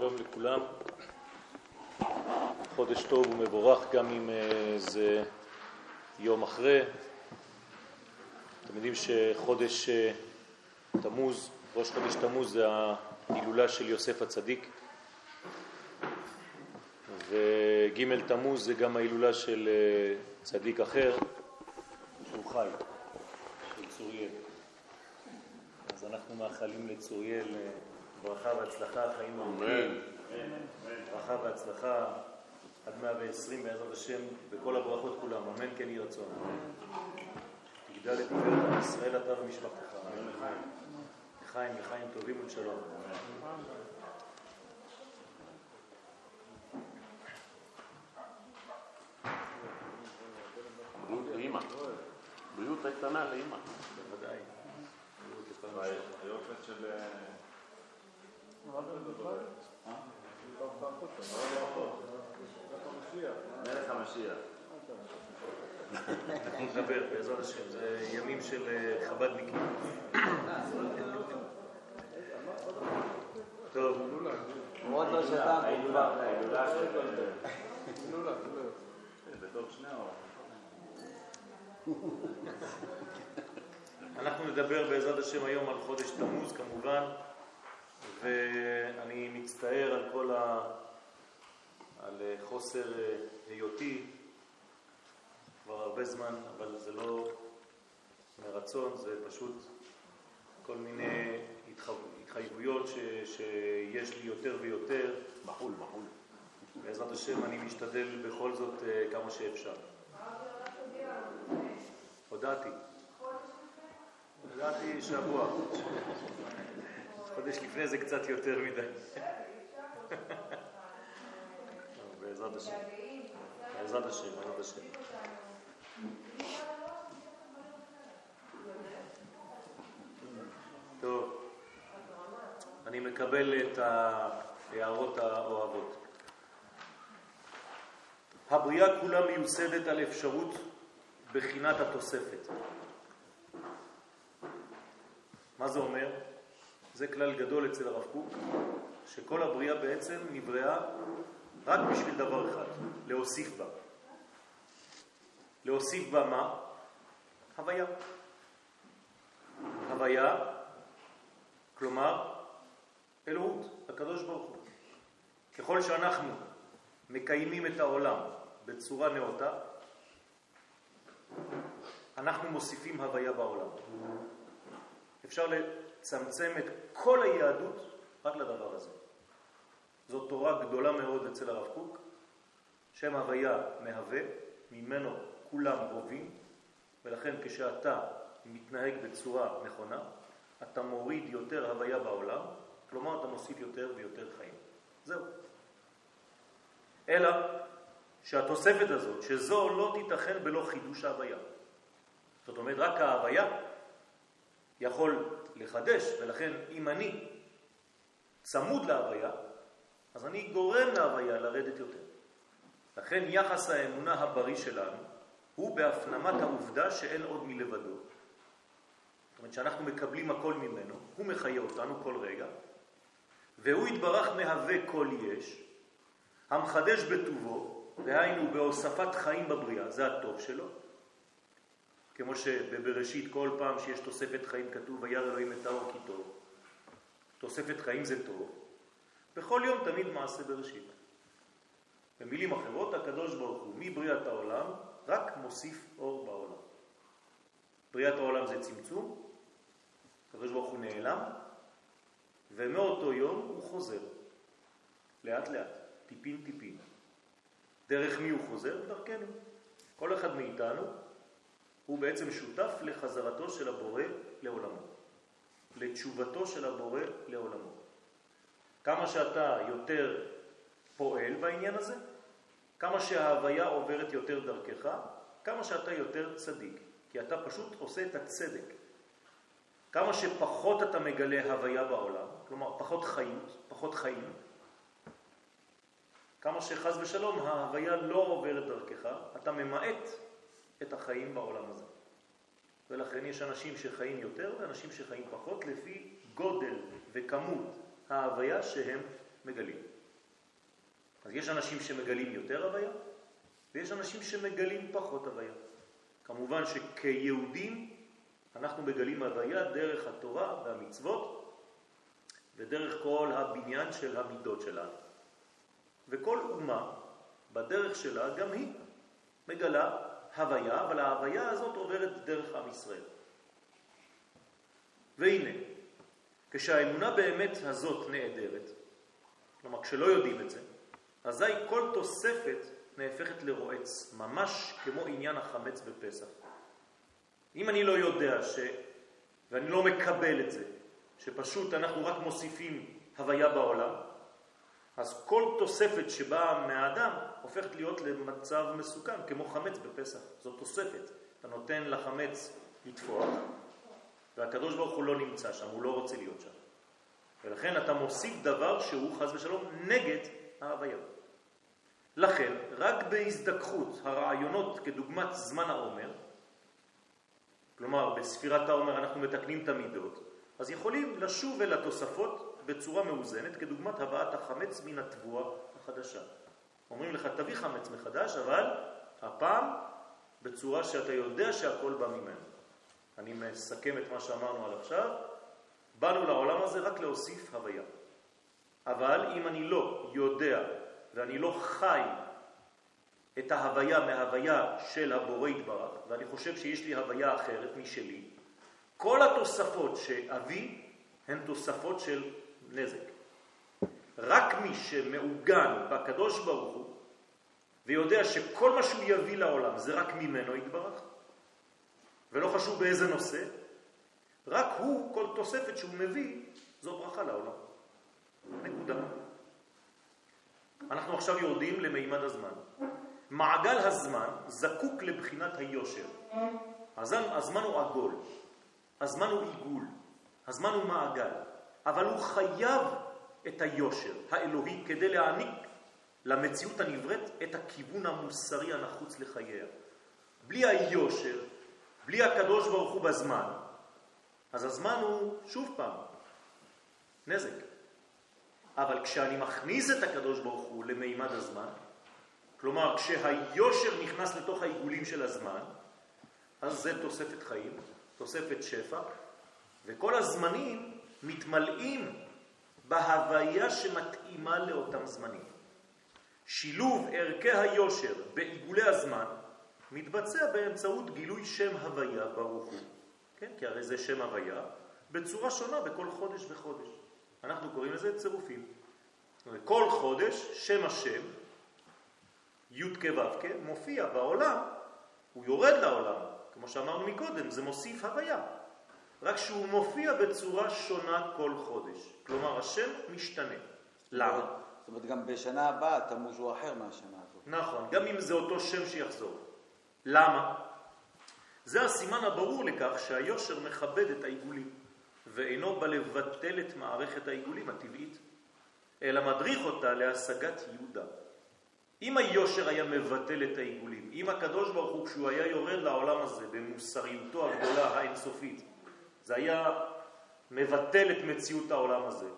שלום לכולם. חודש טוב ומבורך גם אם אה, זה יום אחרי. אתם יודעים שחודש אה, תמוז, ראש חודש תמוז זה ההילולה של יוסף הצדיק, וג' תמוז זה גם ההילולה של אה, צדיק אחר שהוא חי, של צוריאל. אז אנחנו מאחלים לצוריאל ברכה והצלחה, חיים ארוכים. ברכה והצלחה עד 120 בעזרת השם, בכל הברכות כולם, אמן כן יהי רצון. תגדל את תפארת ישראל אתה ומשפחתך. לחיים, לחיים טובים ולשלום. בריאות. בריאות איתנה לאימא. בוודאי. היופת של... מלך המשיח. אנחנו נדבר בעזרת השם, זה ימים של אה, חב"דניקים. טוב, הוא עוד לא שתה, ההילולה, או... אנחנו נדבר בעזרת השם היום על חודש תמוז כמובן, ואני מצטער על כל ה... על חוסר אה, היותי כבר הרבה זמן, אבל זה לא מרצון, זה פשוט כל מיני התחו- התחייבויות ש... שיש לי יותר ויותר. בחול, בחול. בעזרת השם אני משתדל בכל זאת אה, כמה שאפשר. הודעתי. הודעתי שבוע. חודש לפני זה קצת יותר מדי. בעזרת השם. בעזרת השם, בעזרת השם. טוב, אני מקבל את ההערות האוהבות. הבריאה כולה מיוסדת על אפשרות בחינת התוספת. מה זה אומר? זה כלל גדול אצל הרב קוק, שכל הבריאה בעצם נבראה רק בשביל דבר אחד, להוסיף בה. להוסיף בה מה? הוויה. הוויה, כלומר אלוהות, הקדוש ברוך הוא. ככל שאנחנו מקיימים את העולם בצורה נאותה, אנחנו מוסיפים הוויה בעולם. אפשר לצמצם את כל היהדות רק לדבר הזה. זאת תורה גדולה מאוד אצל הרב קוק, שם הוויה מהווה, ממנו כולם רובים, ולכן כשאתה מתנהג בצורה נכונה, אתה מוריד יותר הוויה בעולם, כלומר אתה מוסיף יותר ויותר חיים. זהו. אלא שהתוספת הזאת, שזו לא תיתכן בלא חידוש ההוויה. זאת אומרת, רק ההוויה יכול לחדש, ולכן אם אני צמוד להוויה, אז אני גורם להוויה לרדת יותר. לכן יחס האמונה הבריא שלנו הוא בהפנמת העובדה שאין עוד מלבדו. זאת אומרת שאנחנו מקבלים הכל ממנו, הוא מחיה אותנו כל רגע, והוא יתברך מהווה כל יש, המחדש בטובו, דהיינו בהוספת חיים בבריאה, זה הטוב שלו. כמו שבבראשית כל פעם שיש תוספת חיים כתוב וירא אלוהים את האור כי טוב. תוספת חיים זה טוב. בכל יום תמיד מעשה בראשית. במילים אחרות, הקדוש ברוך הוא מבריאת העולם רק מוסיף אור בעולם. בריאת העולם זה צמצום, הקדוש ברוך הוא נעלם, ומאותו יום הוא חוזר. לאט לאט, טיפין טיפין. דרך מי הוא חוזר? דרכנו. כל אחד מאיתנו הוא בעצם שותף לחזרתו של הבורא לעולמו, לתשובתו של הבורא לעולמו. כמה שאתה יותר פועל בעניין הזה, כמה שההוויה עוברת יותר דרכך, כמה שאתה יותר צדיק, כי אתה פשוט עושה את הצדק. כמה שפחות אתה מגלה הוויה בעולם, כלומר פחות חיות, פחות חיים, כמה שחז ושלום ההוויה לא עוברת דרכך, אתה ממעט את החיים בעולם הזה. ולכן יש אנשים שחיים יותר ואנשים שחיים פחות לפי גודל וכמות ההוויה שהם מגלים. אז יש אנשים שמגלים יותר הוויה, ויש אנשים שמגלים פחות הוויה. כמובן שכיהודים אנחנו מגלים הוויה דרך התורה והמצוות ודרך כל הבניין של המידות שלנו. וכל אומה בדרך שלה גם היא מגלה הוויה, אבל ההוויה הזאת עוברת דרך עם ישראל. והנה, כשהאמונה באמת הזאת נעדרת, כלומר כשלא יודעים את זה, אזי כל תוספת נהפכת לרועץ, ממש כמו עניין החמץ בפסח. אם אני לא יודע ש... ואני לא מקבל את זה, שפשוט אנחנו רק מוסיפים הוויה בעולם, אז כל תוספת שבאה מהאדם הופכת להיות למצב מסוכן, כמו חמץ בפסח. זאת תוספת. אתה נותן לחמץ לתפוח, והקדוש ברוך הוא לא נמצא שם, הוא לא רוצה להיות שם. ולכן אתה מוסיף דבר שהוא חז ושלום נגד ההוויה. לכן, רק בהזדככות הרעיונות כדוגמת זמן העומר, כלומר בספירת העומר אנחנו מתקנים את המידות, אז יכולים לשוב אל התוספות בצורה מאוזנת, כדוגמת הבאת החמץ מן התבואה החדשה. אומרים לך, תביא חמץ מחדש, אבל הפעם בצורה שאתה יודע שהכל בא ממנו. אני מסכם את מה שאמרנו עד עכשיו. באנו לעולם הזה רק להוסיף הוויה. אבל אם אני לא יודע ואני לא חי את ההוויה מההוויה של הבורא יתברך, ואני חושב שיש לי הוויה אחרת משלי, כל התוספות שאביא הן תוספות של נזק. רק מי שמעוגן בקדוש ברוך הוא ויודע שכל מה שהוא יביא לעולם זה רק ממנו יתברך, ולא חשוב באיזה נושא, רק הוא, כל תוספת שהוא מביא, זו ברכה לעולם. נקודה. אנחנו עכשיו יורדים למימד הזמן. מעגל הזמן זקוק לבחינת היושר. הזמן הוא עגול, הזמן הוא עיגול, הזמן הוא מעגל, אבל הוא חייב את היושר האלוהי כדי להעניק למציאות הנבראת את הכיוון המוסרי הנחוץ לחייה. בלי היושר, בלי הקדוש ברוך הוא בזמן, אז הזמן הוא שוב פעם נזק. אבל כשאני מכניס את הקדוש ברוך הוא למימד הזמן, כלומר כשהיושר נכנס לתוך העיגולים של הזמן, אז זה תוספת חיים, תוספת שפע, וכל הזמנים מתמלאים בהוויה שמתאימה לאותם זמנים. שילוב ערכי היושר בעיגולי הזמן מתבצע באמצעות גילוי שם הוויה ברוך הוא, כן? כי הרי זה שם הוויה, בצורה שונה בכל חודש וחודש. אנחנו קוראים לזה צירופים. כל חודש שם השם, י' כו' מופיע בעולם, הוא יורד לעולם, כמו שאמרנו מקודם, זה מוסיף הוויה. רק שהוא מופיע בצורה שונה כל חודש. כלומר, השם משתנה. למה? זאת אומרת, גם בשנה הבאה תמוז הוא אחר מהשנה הזאת. נכון, גם אם זה אותו שם שיחזור. למה? זה הסימן הברור לכך שהיושר מכבד את העיגולים, ואינו בא לבטל את מערכת העיגולים הטבעית, אלא מדריך אותה להשגת יהודה. אם היושר היה מבטל את העיגולים, אם הקדוש ברוך הוא כשהוא היה יורד לעולם הזה במוסריותו הגדולה האינסופית, זה היה מבטל את מציאות העולם הזה.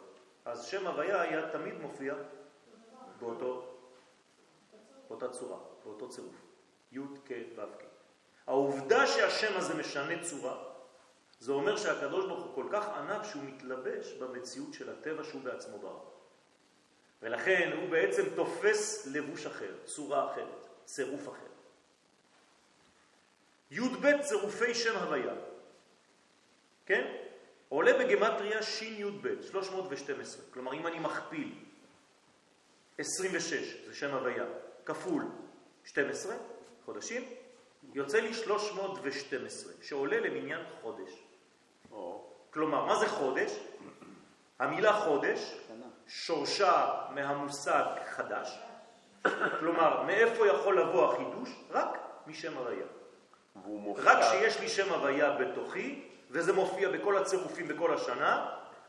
אז שם הוויה היה תמיד מופיע באותו, באותה צורה, באותו צירוף, י' כ' ו' כ'. העובדה שהשם הזה משנה צורה, זה אומר שהקדוש ברוך הוא כל כך ענב שהוא מתלבש במציאות של הטבע שהוא בעצמו ברא. ולכן הוא בעצם תופס לבוש אחר, צורה אחרת, צירוף אחר. י"ב צירופי שם הוויה. כן? עולה בגמטריה שי"ב, 312. כלומר, אם אני מכפיל 26, זה שם הוויה, כפול 12 חודשים, יוצא לי 312, שעולה למניין חודש. כלומר, מה זה חודש? המילה חודש שורשה מהמושג חדש. כלומר, מאיפה יכול לבוא החידוש? רק משם הוויה. רק שיש לי שם הוויה בתוכי, וזה מופיע בכל הצירופים בכל השנה,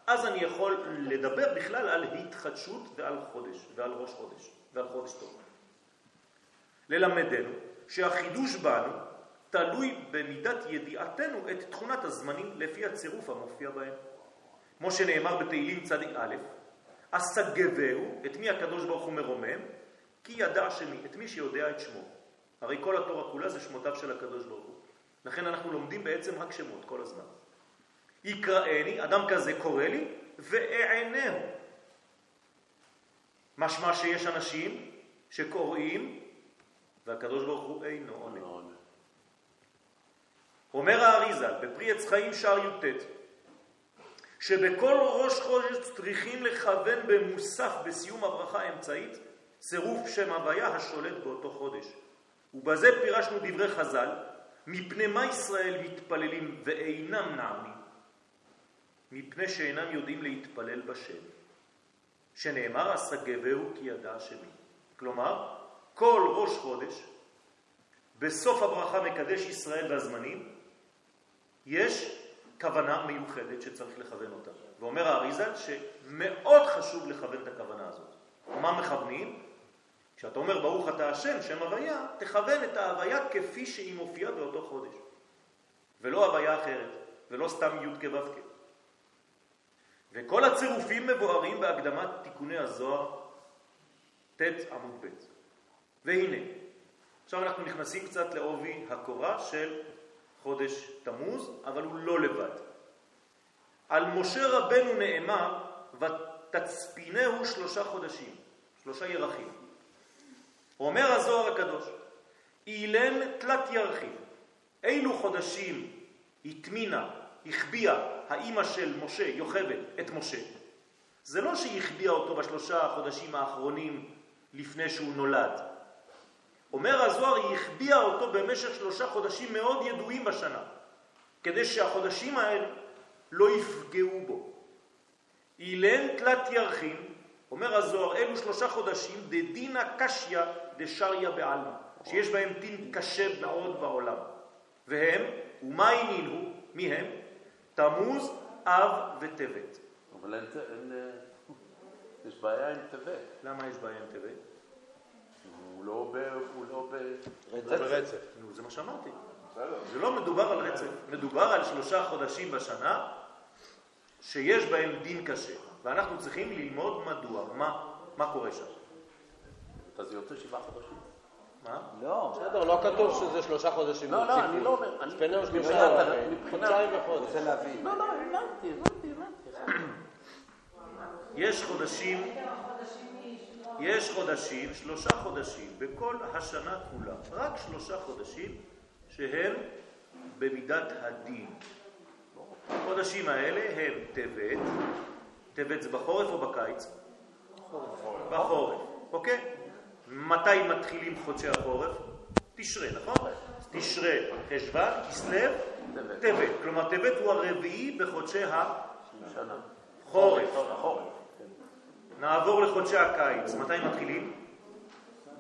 אז אני יכול לדבר בכלל על התחדשות ועל חודש, ועל ראש חודש, ועל חודש טוב. ללמדנו שהחידוש בנו תלוי במידת ידיעתנו את תכונת הזמנים לפי הצירוף המופיע בהם. כמו שנאמר בתהילים צדיק א', אסגבהו, את מי הקדוש ברוך הוא מרומם? כי ידע שמי, את מי שיודע את שמו. הרי כל התורה כולה זה שמותיו של הקדוש ברוך הוא. לכן אנחנו לומדים בעצם רק שמות כל הזמן. יקראני, אדם כזה קורא לי, ואענהו. משמע שיש אנשים שקוראים והקדוש ברוך הוא אינו עונה. אומר האריזל בפרי עץ חיים שער י"ט שבכל ראש חודש צריכים לכוון במוסף בסיום הברכה האמצעית צירוף שם הוויה השולט באותו חודש. ובזה פירשנו דברי חז"ל, מפני מה ישראל מתפללים ואינם נעמים? מפני שאינם יודעים להתפלל בשם, שנאמר אסגבהו כי ידע שמי. כלומר, כל ראש חודש, בסוף הברכה מקדש ישראל והזמנים, יש כוונה מיוחדת שצריך לכוון אותה. ואומר האריזל שמאוד חשוב לכוון את הכוונה הזאת. מה מכוונים? כשאתה אומר ברוך אתה השם, שם הוויה, תכוון את ההוויה כפי שהיא מופיעה באותו חודש. ולא הוויה אחרת, ולא סתם י' כו' וכל הצירופים מבוארים בהקדמת תיקוני הזוהר ט' עמוד ב'. והנה, עכשיו אנחנו נכנסים קצת לעובי הקורה של חודש תמוז, אבל הוא לא לבד. על משה רבנו נאמר, ותצפינהו שלושה חודשים, שלושה ירחים. אומר הזוהר הקדוש, אילן תלת ירחים, אילו חודשים התמינה, החביאה האימא של משה, יוכבד, את משה. זה לא שהיא החביאה אותו בשלושה החודשים האחרונים לפני שהוא נולד. אומר הזוהר, היא החביאה אותו במשך שלושה חודשים מאוד ידועים בשנה, כדי שהחודשים האלה לא יפגעו בו. אילן תלת ירחים, אומר הזוהר, אלו שלושה חודשים דדינא קשיא דשריה בעלמא, שיש בהם דין קשה מאוד בעולם. והם, ומה ענינו? מי הם? תמוז, אב וטבת. אבל אין, אין, אה, יש בעיה עם טבת. למה יש בעיה עם טבת? הוא לא ב... הוא לא ב... ברצף. נו, זה מה שאמרתי. זה לא מדובר על רצף, מדובר על שלושה חודשים בשנה שיש בהם דין קשה, ואנחנו צריכים ללמוד מדוע, מה, מה קורה שם. אז זה יוצא שבעה חודשים. מה? לא, בסדר, לא כתוב שזה שלושה חודשים. לא, לא, אני לא אומר. אני- צפנהו שלושה, חודשיים אני וחודש. רוצה להבין. לא, לא, הבנתי, הבנתי, הבנתי. יש חודשים, יש חודשים, שלושה חודשים, בכל השנה כולה, רק שלושה חודשים שהם במידת הדין. החודשים האלה הם טבת, טבת זה בחורף או בקיץ? בחורף, אוקיי? מתי מתחילים חודשי החורף? תשרה, נכון? תשרה, חשוון, כסלו, טבת. כלומר, טבת הוא הרביעי בחודשי. החורף. נעבור לחודשי הקיץ. מתי מתחילים?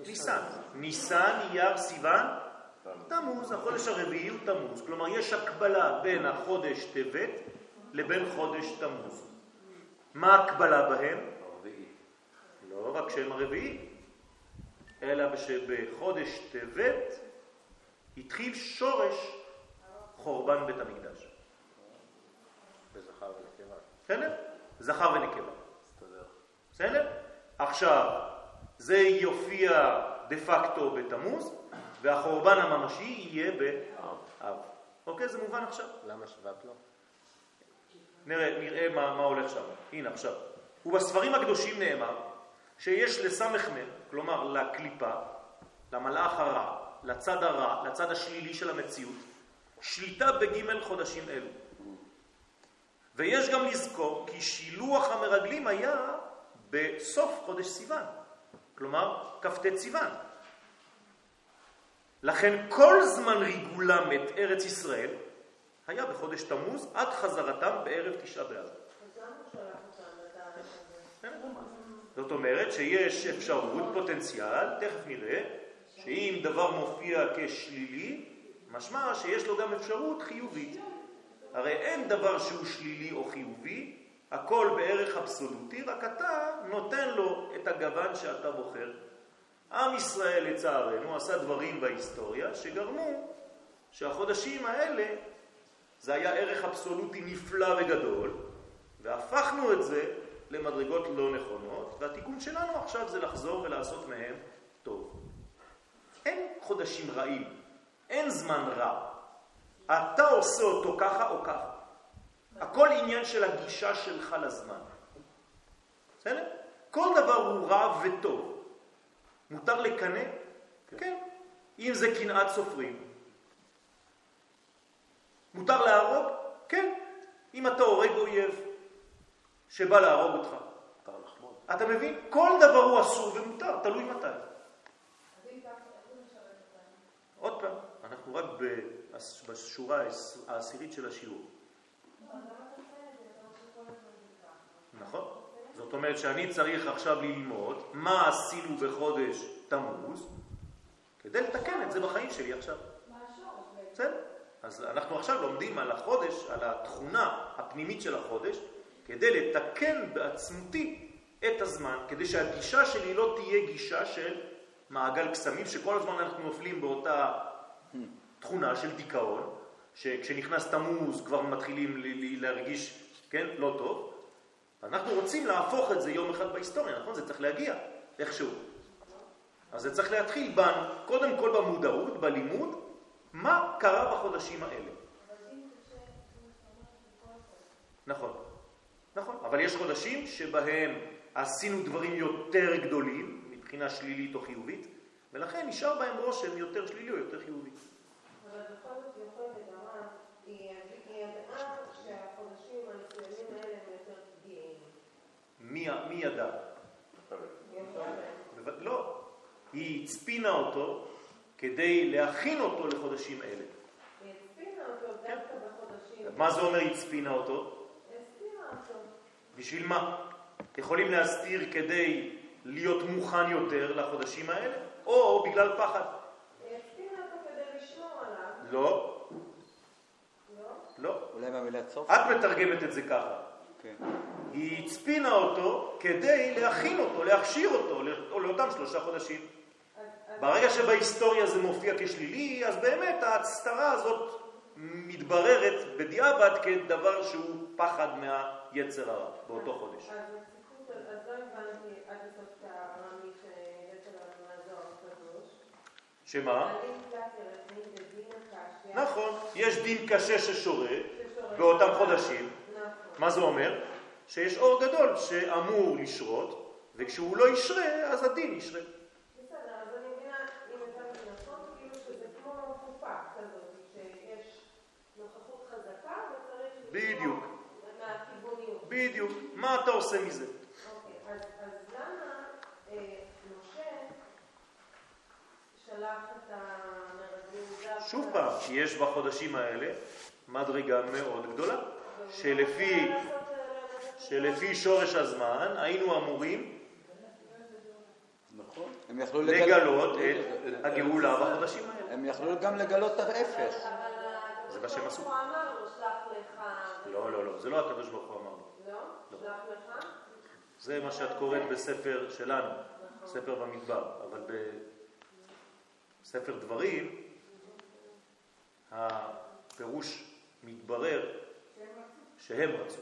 ניסן. ניסן, אייר, סיוון, תמוז. החודש הרביעי הוא תמוז. כלומר, יש הקבלה בין החודש טבת לבין חודש תמוז. מה הקבלה בהם? הרביעי. לא רק שהם הרביעי, אלא שבחודש טבת התחיל שורש חורבן בית המקדש. בזכר ונקבה. בסדר? זכר ונקבה. תסתדר. בסדר? עכשיו, זה יופיע דה פקטו בתמוז, והחורבן הממשי יהיה באב. אוקיי? זה מובן עכשיו? למה שבט לא? נראה, נראה מה, מה הולך שם. הנה עכשיו. ובספרים הקדושים נאמר שיש לסמ"ם, כלומר לקליפה, למלאך הרע, לצד הרע, לצד השלילי של המציאות, שליטה בג' חודשים אלו. ויש גם לזכור כי שילוח המרגלים היה בסוף חודש סיוון, כלומר כ"ט סיוון. לכן כל זמן ריגולם את ארץ ישראל היה בחודש תמוז עד חזרתם בערב תשעה באב. זאת אומרת שיש אפשרות, פוטנציאל, תכף נראה, שאם דבר מופיע כשלילי, משמע שיש לו גם אפשרות חיובית. הרי אין דבר שהוא שלילי או חיובי, הכל בערך אבסולוטי, רק אתה נותן לו את הגוון שאתה בוחר. עם ישראל לצערנו עשה דברים בהיסטוריה שגרמו שהחודשים האלה זה היה ערך אבסולוטי נפלא וגדול, והפכנו את זה למדרגות לא נכונות, והתיקון שלנו עכשיו זה לחזור ולעשות מהם טוב. אין חודשים רעים, אין זמן רע. אתה עושה אותו ככה או ככה. הכל עניין של הגישה שלך לזמן. בסדר? כל דבר הוא רע וטוב. מותר לקנא? כן. כן. אם זה קנאת סופרים. מותר להרוג? כן. אם אתה הורג אויב שבא להרוג אותך. אתה מבין? כל דבר הוא אסור ומותר, תלוי מתי. עוד פעם, אנחנו רק בשורה העשירית של השיעור. נכון. זאת אומרת שאני צריך עכשיו ללמוד מה עשינו בחודש תמוז כדי לתקן את זה בחיים שלי עכשיו. בסדר. אז אנחנו עכשיו לומדים על החודש, על התכונה הפנימית של החודש, כדי לתקן בעצמותי את הזמן, כדי שהגישה שלי לא תהיה גישה של מעגל קסמים, שכל הזמן אנחנו נופלים באותה תכונה של דיכאון, שכשנכנס תמוז כבר מתחילים להרגיש, כן, לא טוב. אנחנו רוצים להפוך את זה יום אחד בהיסטוריה, נכון? זה צריך להגיע איכשהו. אז זה צריך להתחיל בן, קודם כל במודעות, בלימוד, מה קרה בחודשים האלה. נכון, נכון, אבל יש חודשים שבהם עשינו דברים יותר גדולים, מבחינה שלילית או חיובית, ולכן נשאר בהם רושם יותר שלילי או יותר חיובי. אבל בכל זאת יכול לדמה, היא ידעה שהחודשים המסוימים האלה הם יותר פגיעים. מי ידע? לא, היא הצפינה אותו כדי להכין אותו לחודשים אלה. היא הצפינה אותו דווקא בחודשים. מה זה אומר הצפינה אותו? בשביל מה? יכולים להסתיר כדי להיות מוכן יותר לחודשים האלה, או בגלל פחד. לא. לא? לא. אולי מהמילת סוף? את מתרגמת את זה ככה. כן. היא הצפינה אותו כדי להכין אותו, להכשיר אותו לאותם שלושה חודשים. ברגע שבהיסטוריה זה מופיע כשלילי, אז באמת ההצטרה הזאת מתבררת בדיעבד כדבר שהוא פחד מהיצר הרע באותו חודש. שמה? נכון, יש דין קשה ששורה ששורה. באותם חודשים. נכון. מה זה אומר? שיש אור גדול שאמור לשרות, וכשהוא לא ישרה, אז הדין ישרה. בסדר, אז אני מבינה, אם הבנתי נכון, כאילו שזה כמו קופה כזאת, שיש נוכחות חזקה וצריך... לשמור בדיוק. מהכיווניות. בדיוק. מה אתה עושה מזה? אוקיי, אז אז למה אה, משה שלח את המרגלים. שוב פעם, יש בחודשים האלה מדרגה מאוד גדולה, שלפי, אה, לעשות- שלפי שורש הזמן היינו אמורים נכון. הם יכלו לגלות, את הגאולה בחודשים האלה. הם יכלו גם לגלות את ההפך. זה מה שהם עשו. לך... לא, לא, לא, זה לא הקדוש ברוך הוא אמר לו. לא? שלח לך? זה מה שאת קוראת בספר שלנו, ספר במדבר, אבל בספר דברים הפירוש מתברר שהם רצו.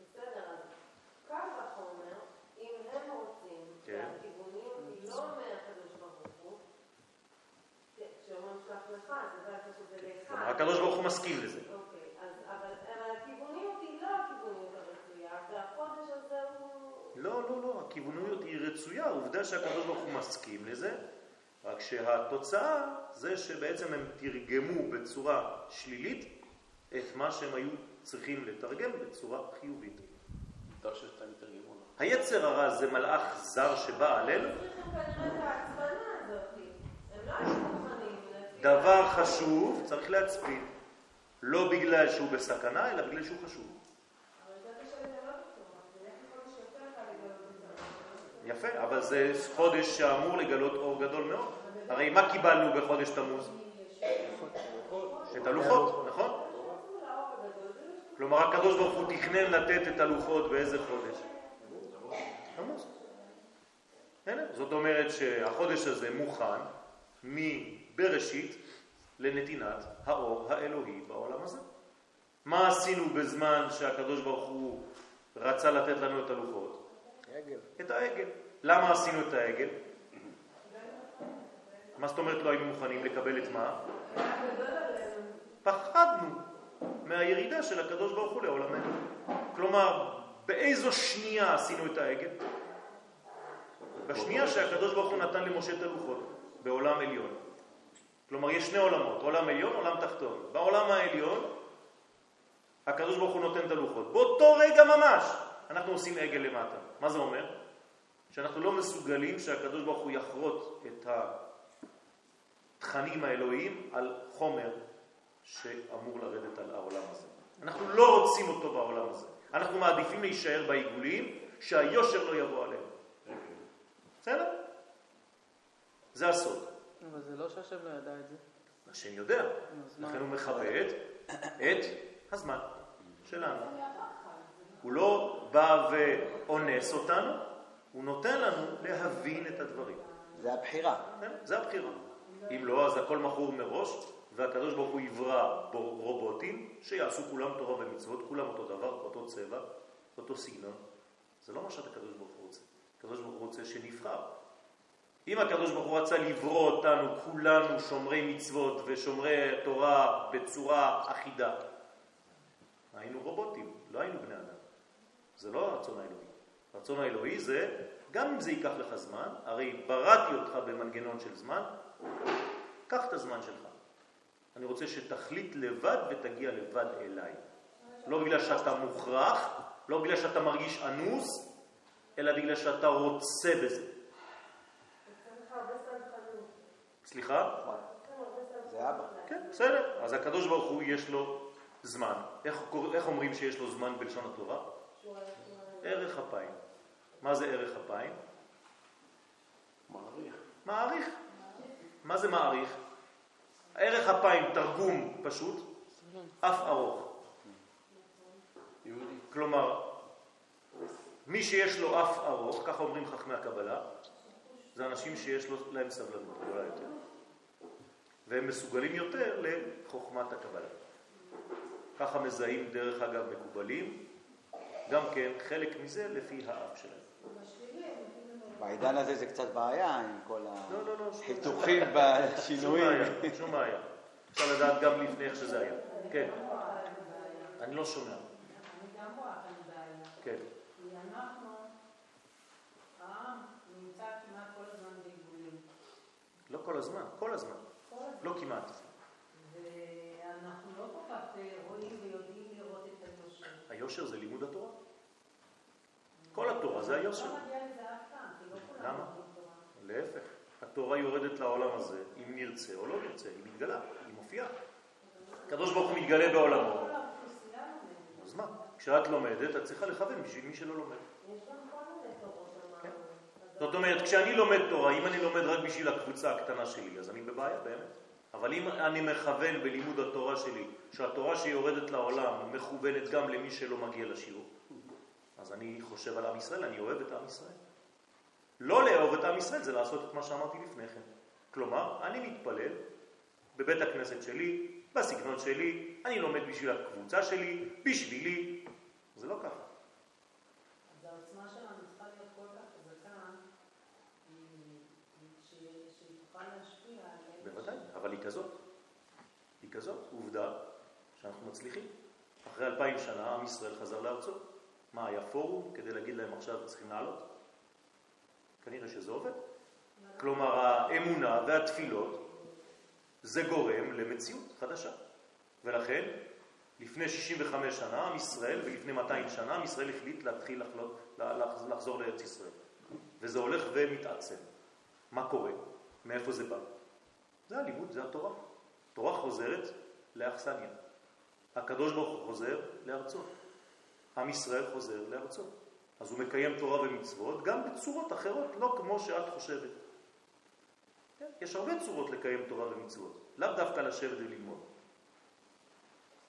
בסדר, אז קל וחומר, אם הם רוצים, כן. לא מהקדוש ברוך הוא, כשאומרים שלח לך, זה לעשות את זה כלומר, לאחד. הקדוש ברוך הוא מסכים לזה. אוקיי, אז אבל אבל הכיווניות היא לא הכיווניות הרצויה, והחודש הזה הוא... הכיווניות היא רצויה, עובדה שהקדוש ברוך הוא מסכים לזה, רק שהתוצאה זה שבעצם הם תרגמו בצורה שלילית את מה שהם היו צריכים לתרגם בצורה חיובית. היצר הרע זה מלאך זר שבא עלינו, לא דבר חשוב צריך להצפין, לא בגלל שהוא בסכנה, אלא בגלל שהוא חשוב. אבל ידעתי שאני לא בטוחה, זה נראה לי חודש יותר קל לגלות את זה. יפה, אבל זה חודש שאמור לגלות אור גדול מאוד. הרי מה קיבלנו בחודש תמוז? את הלוחות, נכון? כלומר, הקדוש ברוך הוא תכנן לתת את הלוחות באיזה חודש? תמוז. זאת אומרת שהחודש הזה מוכן מבראשית לנתינת האור האלוהי בעולם הזה. מה עשינו בזמן שהקדוש ברוך הוא רצה לתת לנו את הלוחות? את העגל. למה עשינו את העגל? מה זאת אומרת לא היינו מוכנים לקבל את מה? פחדנו מהירידה של הקדוש ברוך הוא לעולמנו. כלומר, באיזו שנייה עשינו את העגל? בשנייה שהקדוש ברוך הוא נתן למשה את הלוחות, בעולם עליון. כלומר, יש שני עולמות, עולם עליון, עולם תחתון. בעולם העליון, הקדוש ברוך הוא נותן את הלוחות. באותו רגע ממש אנחנו עושים עגל למטה. מה זה אומר? שאנחנו לא מסוגלים שהקדוש ברוך הוא יחרוט את התכנים האלוהיים על חומר שאמור לרדת על העולם הזה. אנחנו לא רוצים אותו בעולם הזה. אנחנו מעדיפים להישאר בעיגולים, שהיושר לא יבוא עליהם. בסדר? זה הסוד. אבל זה לא שהשם לא ידע את זה. השם יודע? לכן הוא מכבד את הזמן שלנו. הוא לא בא ואונס אותנו, הוא נותן לנו להבין את הדברים. זה הבחירה. כן? זה הבחירה. אם לא, אז הכל מכור מראש, והקדוש ברוך הוא יברא בו רובוטים שיעשו כולם תורה ומצוות, כולם אותו דבר, אותו צבע, אותו סגנון. זה לא מה שהקדוש ברוך הוא רוצה. הקדוש ברוך הוא רוצה שנבחר. אם הקדוש ברוך הוא רצה לברוא אותנו, כולנו שומרי מצוות ושומרי תורה בצורה אחידה, היינו רובוטים, לא היינו בני אדם. זה לא הרצון האלוהי. הרצון האלוהי זה, גם אם זה ייקח לך זמן, הרי בראתי אותך במנגנון של זמן, קח את הזמן שלך. אני רוצה שתחליט לבד ותגיע לבד אליי. לא בגלל שאתה מוכרח, לא בגלל שאתה מרגיש אנוס, אלא בגלל שאתה רוצה בזה. סליחה? זה אבא. כן, בסדר. אז הקדוש ברוך הוא יש לו זמן. איך, איך אומרים שיש לו זמן בלשון התורה? ערך אפיים. מה זה ערך אפיים? מעריך. מעריך. מה זה מעריך? ערך אפיים, תרגום פשוט, אף ארוך. כלומר, מי שיש לו אף ארוך, ככה אומרים חכמי הקבלה, זה אנשים שיש להם סבלנות גדולה יותר. והם מסוגלים יותר לחוכמת הקבלה. ככה מזהים דרך אגב מקובלים, גם כן חלק מזה לפי האף שלהם. בעידן הזה זה קצת בעיה עם כל לא, לא, לא, שום- החיתוכים שום בשינויים. בעיה, שום בעיה. אפשר לדעת גם לפני איך שזה היה. כן. אני לא שומע. אני גם רואה כאן בעיה. כן. כי אנחנו, העם נמצא כמעט כל הזמן בעיגולים. לא כל הזמן, כל הזמן. כל הזמן. לא כמעט. ואנחנו לא כל כך אה, רואים ויודעים לראות את היושר. היושר זה לימוד התורה. כל התורה זה היושר. לא מגיע לזה אף פעם, כי לא למה? להפך, התורה יורדת לעולם הזה, אם נרצה או לא נרצה, היא מתגלה, היא מופיעה. הקדוש ברוך הוא מתגלה בעולמו. לומדת. אז מה? כשאת לומדת, את צריכה לכוון בשביל מי שלא לומד. כן. זאת אומרת, כשאני לומד תורה, אם אני לומד רק בשביל הקבוצה הקטנה שלי, אז אני בבעיה באמת. אבל אם אני מכוון בלימוד התורה שלי, שהתורה שיורדת לעולם מכוונת גם למי שלא מגיע לשיעור, אז אני חושב על עם ישראל, אני אוהב את עם ישראל. לא לאהוב את עם ישראל זה לעשות את מה שאמרתי לפני כן. כלומר, אני מתפלל בבית הכנסת שלי, בסגנון שלי, אני לומד בשביל הקבוצה שלי, בשבילי. זה לא ככה. אז העוצמה שלנו צריכה להיות כל כך חזקה, היא- היא- שהיא שהיא תוכל להשפיע על אלה בוודאי, אבל היא כזאת. היא כזאת. עובדה שאנחנו מצליחים. אחרי אלפיים שנה עם ישראל חזר לארצו. מה, היה פורום כדי להגיד להם עכשיו צריכים לעלות? כנראה שזה עובד. כלומר, האמונה והתפילות זה גורם למציאות חדשה. ולכן, לפני 65 שנה, עם ישראל, ולפני 200 שנה, עם ישראל החליט להתחיל לחלוק, לח- לחזור לארץ ישראל. וזה הולך ומתעצם. מה קורה? מאיפה זה בא? זה הלימוד, זה התורה. תורה חוזרת לאכסניה. הקדוש ברוך הוא חוזר לארצו. עם ישראל חוזר לארצו. אז הוא מקיים תורה ומצוות גם בצורות אחרות, לא כמו שאת חושבת. כן? יש הרבה צורות לקיים תורה ומצוות, לאו דווקא לשבת וללמוד.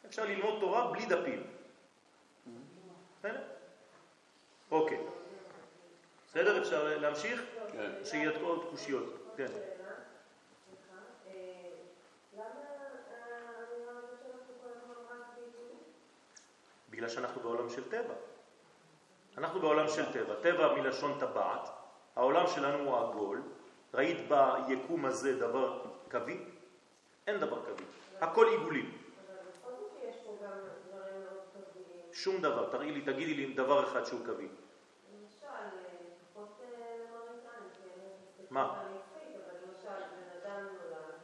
אפשר ללמוד תורה בלי דפים. בסדר? אוקיי. בסדר? אפשר להמשיך? כן. שיהיה עוד קושיות. כן. שאלה, סליחה, אה, למה האמירה הזאת שאנחנו כל הזמן רק בעיגולים? בגלל שאנחנו בעולם של טבע. אנחנו בעולם של טבע. טבע מלשון טבעת, העולם שלנו הוא עגול. ראית ביקום הזה דבר קווי? אין דבר קווי. הכל עיגולים. שום דבר. תראי לי, תגידי לי דבר אחד שהוא קווי. למשל, אה, פחות אה, למראית עין, כי אני מסתכלת מה? על הנצחית, אבל למשל, בן אדם נולד,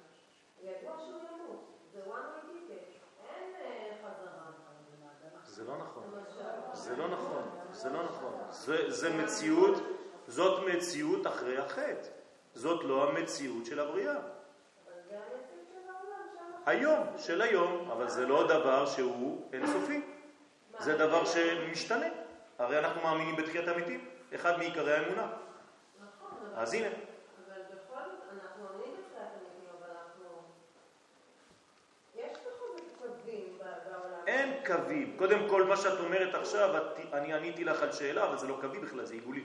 ידוע שהוא ימות, זה one way ticket, אין אה, חזרה. זה לא נכון. למשל, זה לא נכון. זה לא נכון. זה, זה מציאות, זאת מציאות אחרי החטא. זאת לא המציאות של הבריאה. היום, של היום, אבל זה לא דבר שהוא אינסופי. זה דבר שמשתנה. הרי אנחנו מאמינים בתחיית המתים, אחד מעיקרי האמונה. נכון, אז הנה, אבל בכל זאת, אנחנו מאמינים בתחילת המתים, אבל אנחנו... יש בכל זאת קווים ב- קווים. קודם כל, מה שאת אומרת עכשיו, את, אני עניתי לך על שאלה, אבל זה לא קווי בכלל, זה עיגולי.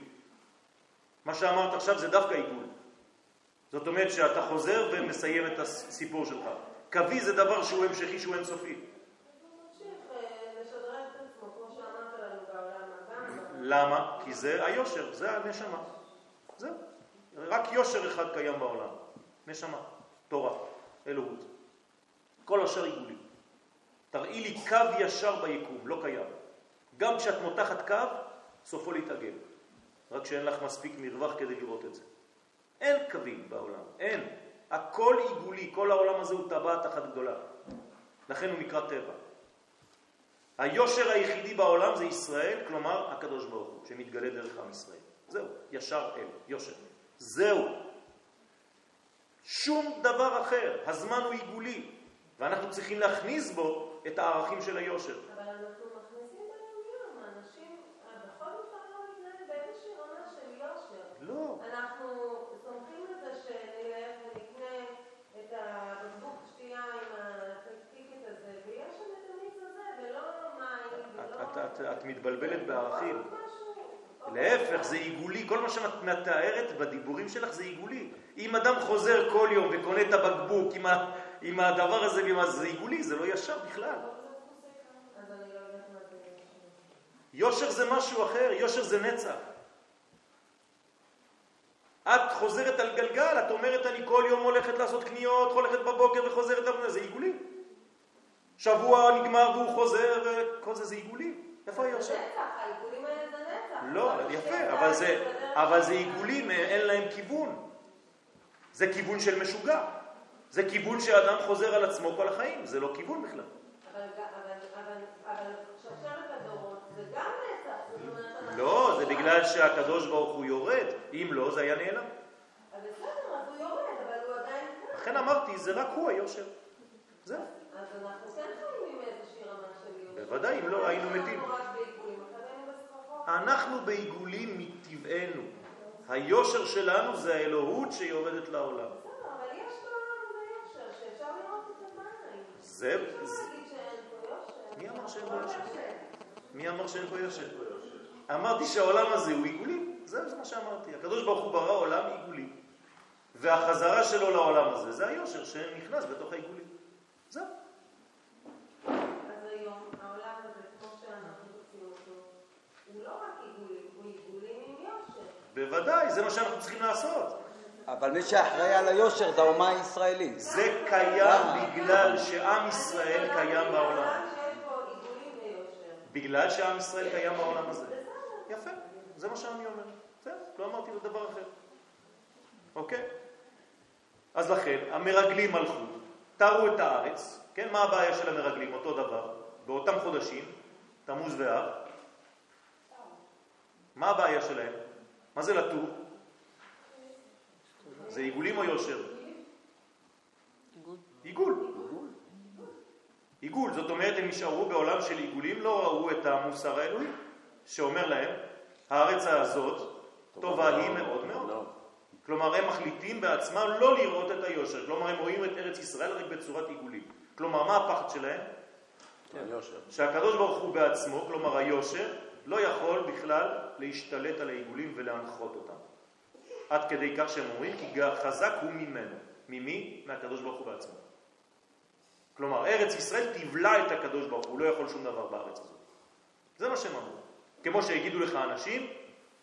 מה שאמרת עכשיו זה דווקא עיגול. זאת אומרת שאתה חוזר ומסיים את הסיפור שלך. קווי זה דבר שהוא המשכי, שהוא אינסופי. למה? כי זה היושר, זה הנשמה. זהו. רק יושר אחד קיים בעולם. נשמה, תורה, אלוהות. כל השאר עיגולים. תראי לי קו ישר ביקום, לא קיים. גם כשאת מותחת קו, סופו להתעגל. רק שאין לך מספיק מרווח כדי לראות את זה. אין קווים בעולם, אין. הכל עיגולי, כל העולם הזה הוא טבעת אחת גדולה. לכן הוא נקרא טבע. היושר היחידי בעולם זה ישראל, כלומר הקדוש ברוך הוא, שמתגלה דרך עם ישראל. זהו, ישר אל, יושר. זהו. שום דבר אחר. הזמן הוא עיגולי, ואנחנו צריכים להכניס בו את הערכים של היושר. אבל אנחנו מכניסים ביום-יום, האנשים, אה, בכל זאת העולם מתנהל באיזושהי רמה של יושר. לא. אנחנו סומכים על זה שנלך ונקנה את הבקבוק שתייה עם הטיקט הזה, ויש שם את המיץ הזה, ולא מים, את, ולא... את, את, את מתבלבלת בערכים. להפך, זה עיגולי. כל מה שאת מתארת בדיבורים שלך זה עיגולי. אם אדם חוזר כל יום וקונה את הבקבוק עם, עם הדבר הזה, ועם ה- זה עיגולי, זה לא ישר בכלל. זה יושר. זה משהו אחר, יושר זה נצח. את חוזרת על גלגל, את אומרת אני כל יום הולכת לעשות קניות, הולכת בבוקר וחוזרת לעבודה, זה עיגולי. שבוע נגמר והוא חוזר, וכל זה זה עיגולי. איפה זה היושר? נצח, העיגולים האלה זה נצח. לא, יפה, אבל זה, אבל זה עיגולים, אין להם כיוון. זה כיוון של משוגע. זה כיוון שאדם חוזר על עצמו כל החיים, זה לא כיוון בכלל. אבל, שרשרת הדורות זה גם נצח. לא, זה בגלל שהקדוש ברוך הוא יורד, אם לא זה היה נעלם. אז בסדר, אז הוא יורד, אבל הוא עדיין כאן. לכן אמרתי, זה רק הוא היושר. זהו. אז אנחנו כן חיים עם איזושהי רמה של יושר. בוודאי, אם לא, היינו מתים. אנחנו בעיגולים מטבענו. היושר שלנו זה האלוהות שיורדת לעולם. בסדר, אבל יש בעולם הזה יושר, שאפשר לראות את בעיניים. זה. מי אמר שאין לא יושר? מי אמר שאין פה יושר? אמרתי שהעולם הזה הוא עיגולי. זה, זה מה שאמרתי. הקדוש ברוך הוא ברא עולם עיגולי. והחזרה שלו לעולם הזה זה היושר שנכנס בתוך העיגולים. זהו. אז היום העולם הזה, כמו אותו, הוא לא רק עיגולים, הוא עיגולים עם יושר. בוודאי, זה מה שאנחנו צריכים לעשות. אבל מי שאחראי על היושר זה האומה הישראלית. זה קיים בגלל שעם ישראל קיים בעולם. בגלל שעם ישראל קיים בעולם הזה. יפה, זה מה שאני אומר. בסדר, לא אמרתי לו דבר אחר. אוקיי? אז לכן, המרגלים הלכו, תרו את הארץ, כן? מה הבעיה של המרגלים? אותו דבר, באותם חודשים, תמוז ואב. מה הבעיה שלהם? מה זה לטור? זה עיגולים או יושר? עיגול. עיגול, זאת אומרת הם נשארו בעולם של עיגולים, לא ראו את המוסר האלוהי, שאומר להם, הארץ הזאת טובה היא מאוד מאוד. כלומר, הם מחליטים בעצמם לא לראות את היושר. כלומר, הם רואים את ארץ ישראל רק בצורת עיגולים. כלומר, מה הפחד שלהם? היושר. שהקדוש ברוך הוא בעצמו, כלומר היושר, לא יכול בכלל להשתלט על העיגולים ולהנחות אותם. עד כדי כך שהם אומרים, כי חזק הוא ממנו. ממי? מהקדוש ברוך הוא בעצמו. כלומר, ארץ ישראל תבלע את הקדוש ברוך הוא, לא יכול שום דבר בארץ הזאת. זה מה שהם אמרו. כמו שיגידו לך אנשים,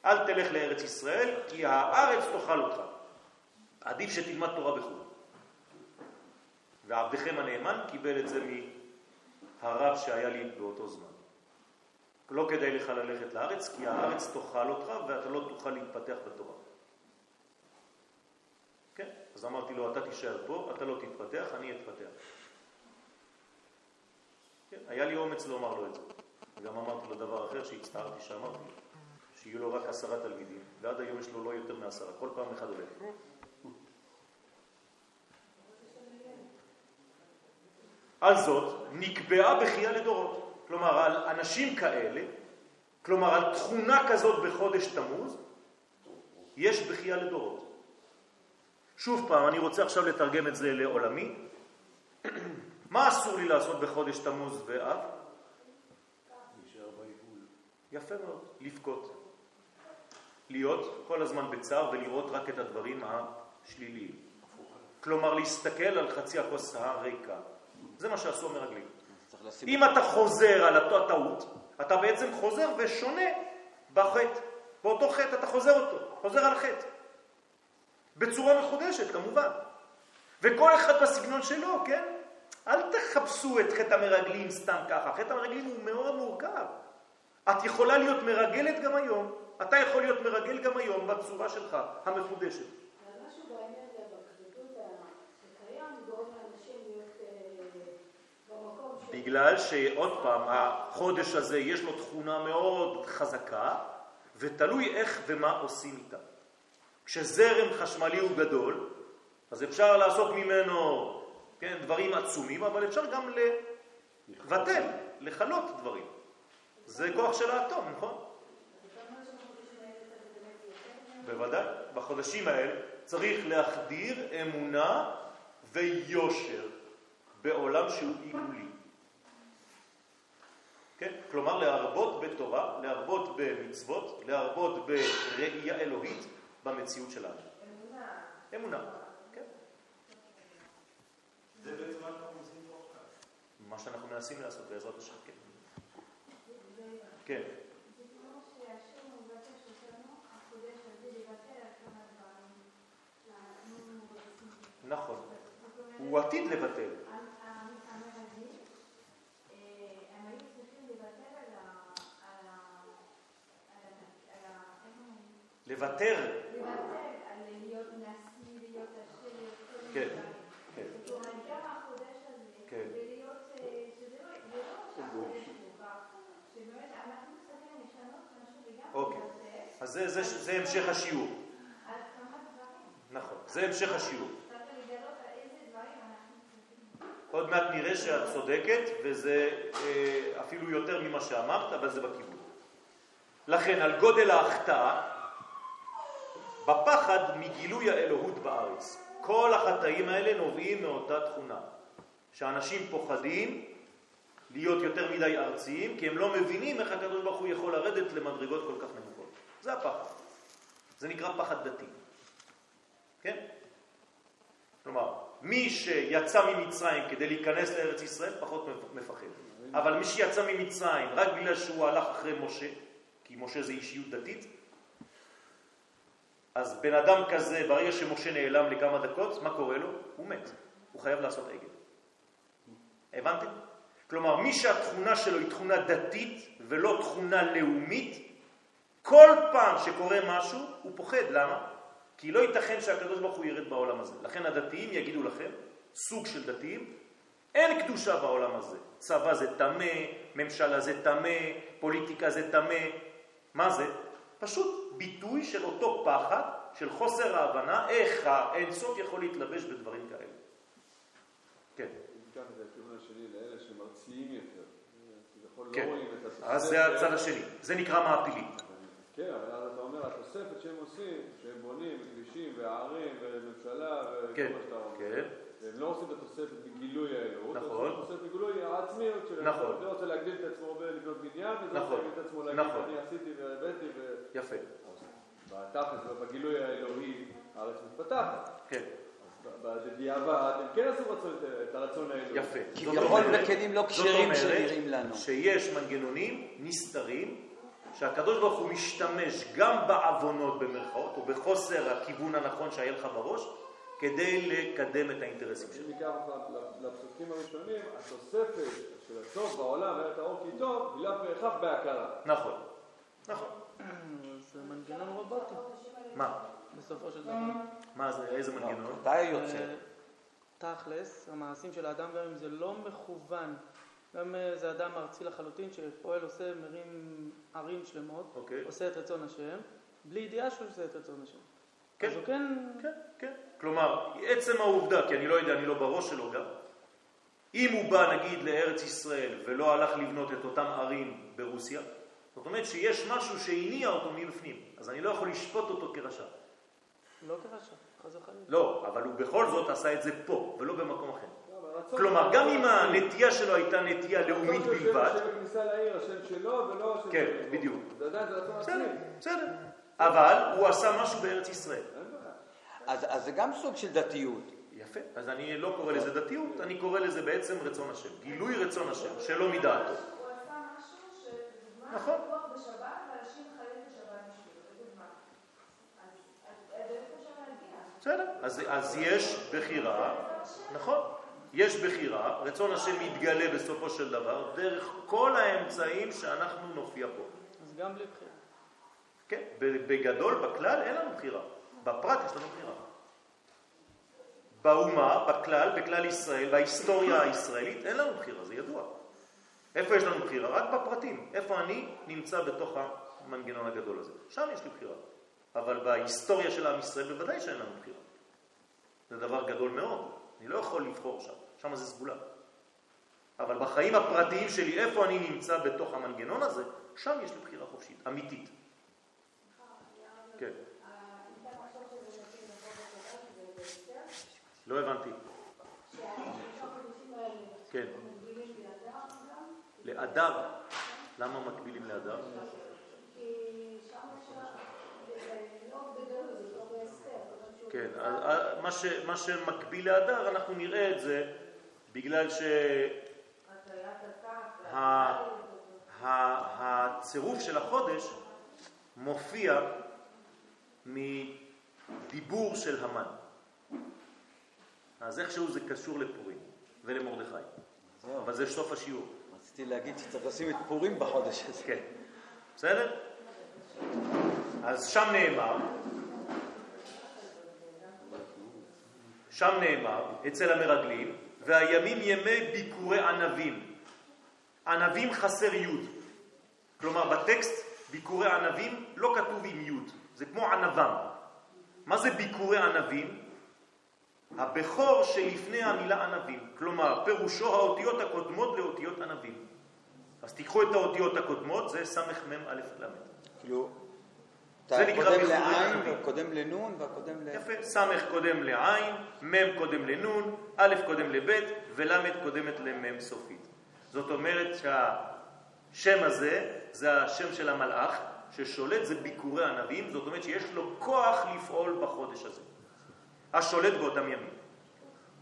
אל תלך לארץ ישראל, כי הארץ תאכל אותך. עדיף שתלמד תורה בחו"ל. ועבדכם הנאמן קיבל את זה מהרב שהיה לי באותו זמן. לא כדאי לך ללכת לארץ, כי הארץ תאכל אותך ואתה לא תוכל להתפתח בתורה. כן, אז אמרתי לו, אתה תישאר פה, אתה לא תתפתח, אני אתפתח. כן, היה לי אומץ לומר לו את זה. וגם אמרתי לו דבר אחר שהצטערתי שאמרתי, שיהיו לו רק עשרה תלמידים, ועד היום יש לו לא יותר מעשרה, כל פעם אחד הולך. על זאת, נקבעה בכייה לדורות. כלומר, על אנשים כאלה, כלומר, על תכונה כזאת בחודש תמוז, יש בכייה לדורות. שוב פעם, אני רוצה עכשיו לתרגם את זה לעולמי. מה אסור לי לעשות בחודש תמוז ואב? יפה מאוד, לבכות. להיות כל הזמן בצער ולראות רק את הדברים השליליים. כלומר, להסתכל על חצי הכוס הריקה. זה מה שעשו המרגלים. אם אתה חוזר על אותו הטעות, אתה בעצם חוזר ושונה בחטא. באותו חטא אתה חוזר אותו, חוזר על חטא. בצורה מחודשת, כמובן. וכל אחד בסגנון שלו, כן? אל תחפשו את חטא המרגלים סתם ככה. חטא המרגלים הוא מאוד מורכב. את יכולה להיות מרגלת גם היום. אתה יכול להיות מרגל גם היום בצורה שלך, המחודשת. אה. בגלל שעוד פעם, החודש הזה יש לו תכונה מאוד חזקה, ותלוי איך ומה עושים איתה. כשזרם חשמלי הוא גדול, אז אפשר לעשות ממנו כן, דברים עצומים, אבל אפשר גם לבטל, לכלות דברים. זה כוח של האטום, נכון? בוודאי. בחודשים האלה צריך להחדיר אמונה ויושר בעולם שהוא עיגולי. כן? כלומר, להרבות בתורה, להרבות במצוות, להרבות בראייה אלוהית במציאות שלנו. אמונה. אמונה, כן. זה בעצם מה שאנחנו עושים פה עכשיו. מה שאנחנו מנסים לעשות בעזרת השם, כן. כן. לוותר. נכון. הוא עתיד לבטל. המרגלים, אה, הם היו צריכים לוותר על ה... על ה... על ה... על ה... איך אומרים? לוותר. לוותר על להיות נשיא, להיות עשיר, להיות כל מיני כן. כן. גם החודש הזה, כן. להיות, אה, שזה לא לא שהחודש מוכר, שבאמת אנחנו צריכים לשנות משהו לגמרי, אוקיי. אז זה, זה, זה המשך השיעור. נכון, זה המשך השיעור. עוד מעט נראה שאת צודקת, וזה אה, אפילו יותר ממה שאמרת, אבל זה בכיוון. לכן, על גודל ההחטאה, בפחד מגילוי האלוהות בארץ. כל החטאים האלה נובעים מאותה תכונה, שאנשים פוחדים להיות יותר מדי ארציים, כי הם לא מבינים איך הקדוש ברוך הוא יכול לרדת למדרגות כל כך נמוכות. זה הפחד. זה נקרא פחד דתי. כן? כלומר, מי שיצא ממצרים כדי להיכנס לארץ ישראל פחות מפחד. אבל מי שיצא ממצרים רק בגלל שהוא הלך אחרי משה, כי משה זה אישיות דתית, אז בן אדם כזה, ברגע שמשה נעלם לכמה דקות, מה קורה לו? הוא מת. הוא חייב לעשות עגל. הבנתם? כלומר, מי שהתכונה שלו היא תכונה דתית ולא תכונה לאומית, כל פעם שקורה משהו הוא פוחד. למה? כי לא ייתכן שהקדוש ברוך הוא ירד בעולם הזה. לכן הדתיים יגידו לכם, סוג של דתיים, אין קדושה בעולם הזה. צבא זה טמא, ממשלה זה טמא, פוליטיקה זה טמא. מה זה? פשוט ביטוי של אותו פחד, של חוסר ההבנה, איך האינסוף יכול להתלבש בדברים כאלה. כן. ניקח את זה לכיוון השני לאלה שמרציים יותר. כביכול לא כן. רואים את התוספת. אז זה הצד השני, זה נקרא מעפילים. כן, אבל אז אתה אומר, התוספת שהם עושים, שהם בונים כבישים וערים וממשלה וכל כן, מה שאתה אומר. והם לא עושים את התוספת מגילוי האלוהות, הם נכון. עושים את התוספת מגילוי העצמיות שלהם. נכון. זה רוצה להגדיל את עצמו בלבנות בניין, וזה נכון. רוצה להגדיל את עצמו להגיד, נכון. אני עשיתי והבאתי, ו... יפה. בתכלס, בגילוי האלוהי, הארץ מתפתחת. כן, בדיעבד, הם כן עשו רצון- את הרצון האלוהי. יפה. כביכול בכלים לא כשרים שנראים לנו. שיש מנגנונים נסתרים שהקדוש ברוך הוא משתמש גם בעוונות במרכאות, או בחוסר הכיוון הנכון שהיה לך בראש, כדי לקדם את האינטרסים אם שלו. ניקח אותך לפסוקים הראשונים, התוספת של הטוב בעולם וארץ האור כי טוב, מילה בהכרח בהכרה. נכון, נכון. זה מנגנון רובוטי, מה? בסופו של דבר. מה זה, איזה מנגנון? מתי יוצא? אה, תכלס, המעשים של האדם, גם אם זה לא מכוון, גם אה, זה אדם ארצי לחלוטין שפועל, עושה, מרים ערים שלמות, אוקיי. עושה את רצון השם, בלי ידיעה שהוא עושה את רצון השם. כן. כן, כן, כן. כלומר, עצם העובדה, כי אני לא יודע, אני לא בראש שלו גם, אם הוא בא נגיד לארץ ישראל ולא הלך לבנות את אותם ערים ברוסיה, זאת אומרת שיש משהו שהניע אותו מבפנים, אז אני לא יכול לשפוט אותו כרשע. לא כרשע, חס וחלילה. לא, אבל הוא בכל זאת עשה את זה פה, ולא במקום אחר. לא, כלומר, שלו- גם אם הנטייה שלו הייתה נטייה לאומית בלבד, שיהיה בכניסה לעיר השם שלו ולא השם כן, שלו. בדיוק. זה עדיין זה רצון עצמי. בסדר, בסדר. אבל הוא עשה משהו בארץ ישראל. אז אז זה גם סוג של דתיות. יפה. אז אני לא קורא לזה דתיות, אני קורא לזה בעצם רצון השם. גילוי רצון השם, שלא מדעתו. הוא עשה משהו שדוגמה נכון. לדוגמה. בסדר. אז, אז יש בחירה, נכון. יש בחירה, רצון השם מתגלה בסופו של דבר דרך כל האמצעים שאנחנו נופיע פה. אז גם בלי בחירה. כן, בגדול, בכלל, אין לנו בחירה. בפרט יש לנו בחירה. באומה, בכלל, בכלל ישראל, בהיסטוריה הישראלית, אין לנו בחירה, זה ידוע. איפה יש לנו בחירה? רק בפרטים. איפה אני נמצא בתוך המנגנון הגדול הזה. שם יש לי בחירה. אבל בהיסטוריה של עם ישראל בוודאי שאין לנו בחירה. זה דבר גדול מאוד. אני לא יכול לבחור שם. שם זה סגולה. אבל בחיים הפרטיים שלי, איפה אני נמצא בתוך המנגנון הזה, שם יש לי בחירה חופשית, אמיתית. כן. לא הבנתי. כן. לאדר? למה מקבילים לאדר? כן, אז מה ש- מה שמקביל לאדר, אנחנו נראה את זה בגלל הטיית הכף, ה- הצירוף של החודש מופיע מדיבור של המן. אז איכשהו זה קשור לפורים ולמרדכי. אבל זה סוף השיעור. רציתי להגיד שצריך לשים את פורים בחודש הזה. כן. בסדר? אז שם נאמר, שם נאמר, אצל המרגלים, והימים ימי ביקורי ענבים. ענבים חסר יוד. כלומר, בטקסט ביקורי ענבים לא כתוב עם יוד, זה כמו ענבם. מה זה ביקורי ענבים? הבכור שלפני המילה ענבים. כלומר, פירושו האותיות הקודמות לאותיות ענבים. אז תיקחו את האותיות הקודמות, זה סמ"ם א' ל'. כאילו, זה אתה נקרא קודם לעין. והקודם לנון, והקודם ל... יפה, ס' קודם לעין, מ' קודם לנון, א' קודם לב' ול' קודמת למ' סופית. זאת אומרת שהשם הזה, זה השם של המלאך, ששולט זה ביקורי ענבים, זאת אומרת שיש לו כוח לפעול בחודש הזה, השולט באותם ימים.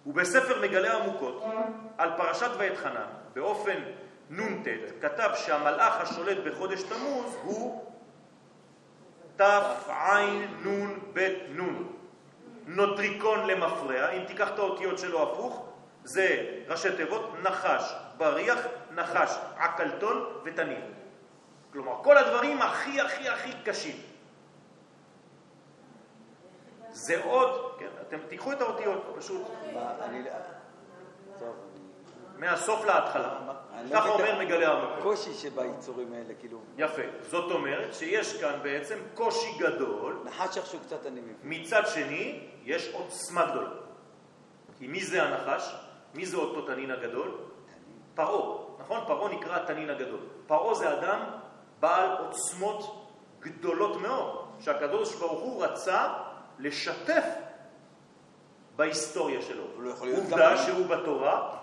ובספר מגלה עמוקות על פרשת ואת חנן, באופן נ"ט, כתב שהמלאך השולט בחודש תמוז הוא תענ"ב-נ. נוטריקון למפרע, אם תיקח את האותיות שלו הפוך, זה ראשי תיבות נחש, בריח, נחש, עקלתון ותנין. כלומר, כל הדברים הכי הכי הכי קשים. זה עוד, כן, אתם תיקחו את האותיות, פשוט. טוב, מהסוף להתחלה. לא ככה אומר מגלה עמוק. הקושי שביצורים האלה, כאילו... יפה. זאת אומרת שיש כאן בעצם קושי גדול, נחש איכשהו קצת אני מבין. מצד שני יש עוצמה גדולה. כי מי זה הנחש? מי זה אותו תנין הגדול? פרעה, נכון? פרעה נקרא התנין הגדול. פרעה זה אדם בעל עוצמות גדולות מאוד, שהקדוש ברוך הוא רצה לשתף בהיסטוריה שלו. עובדה שהוא בתורה,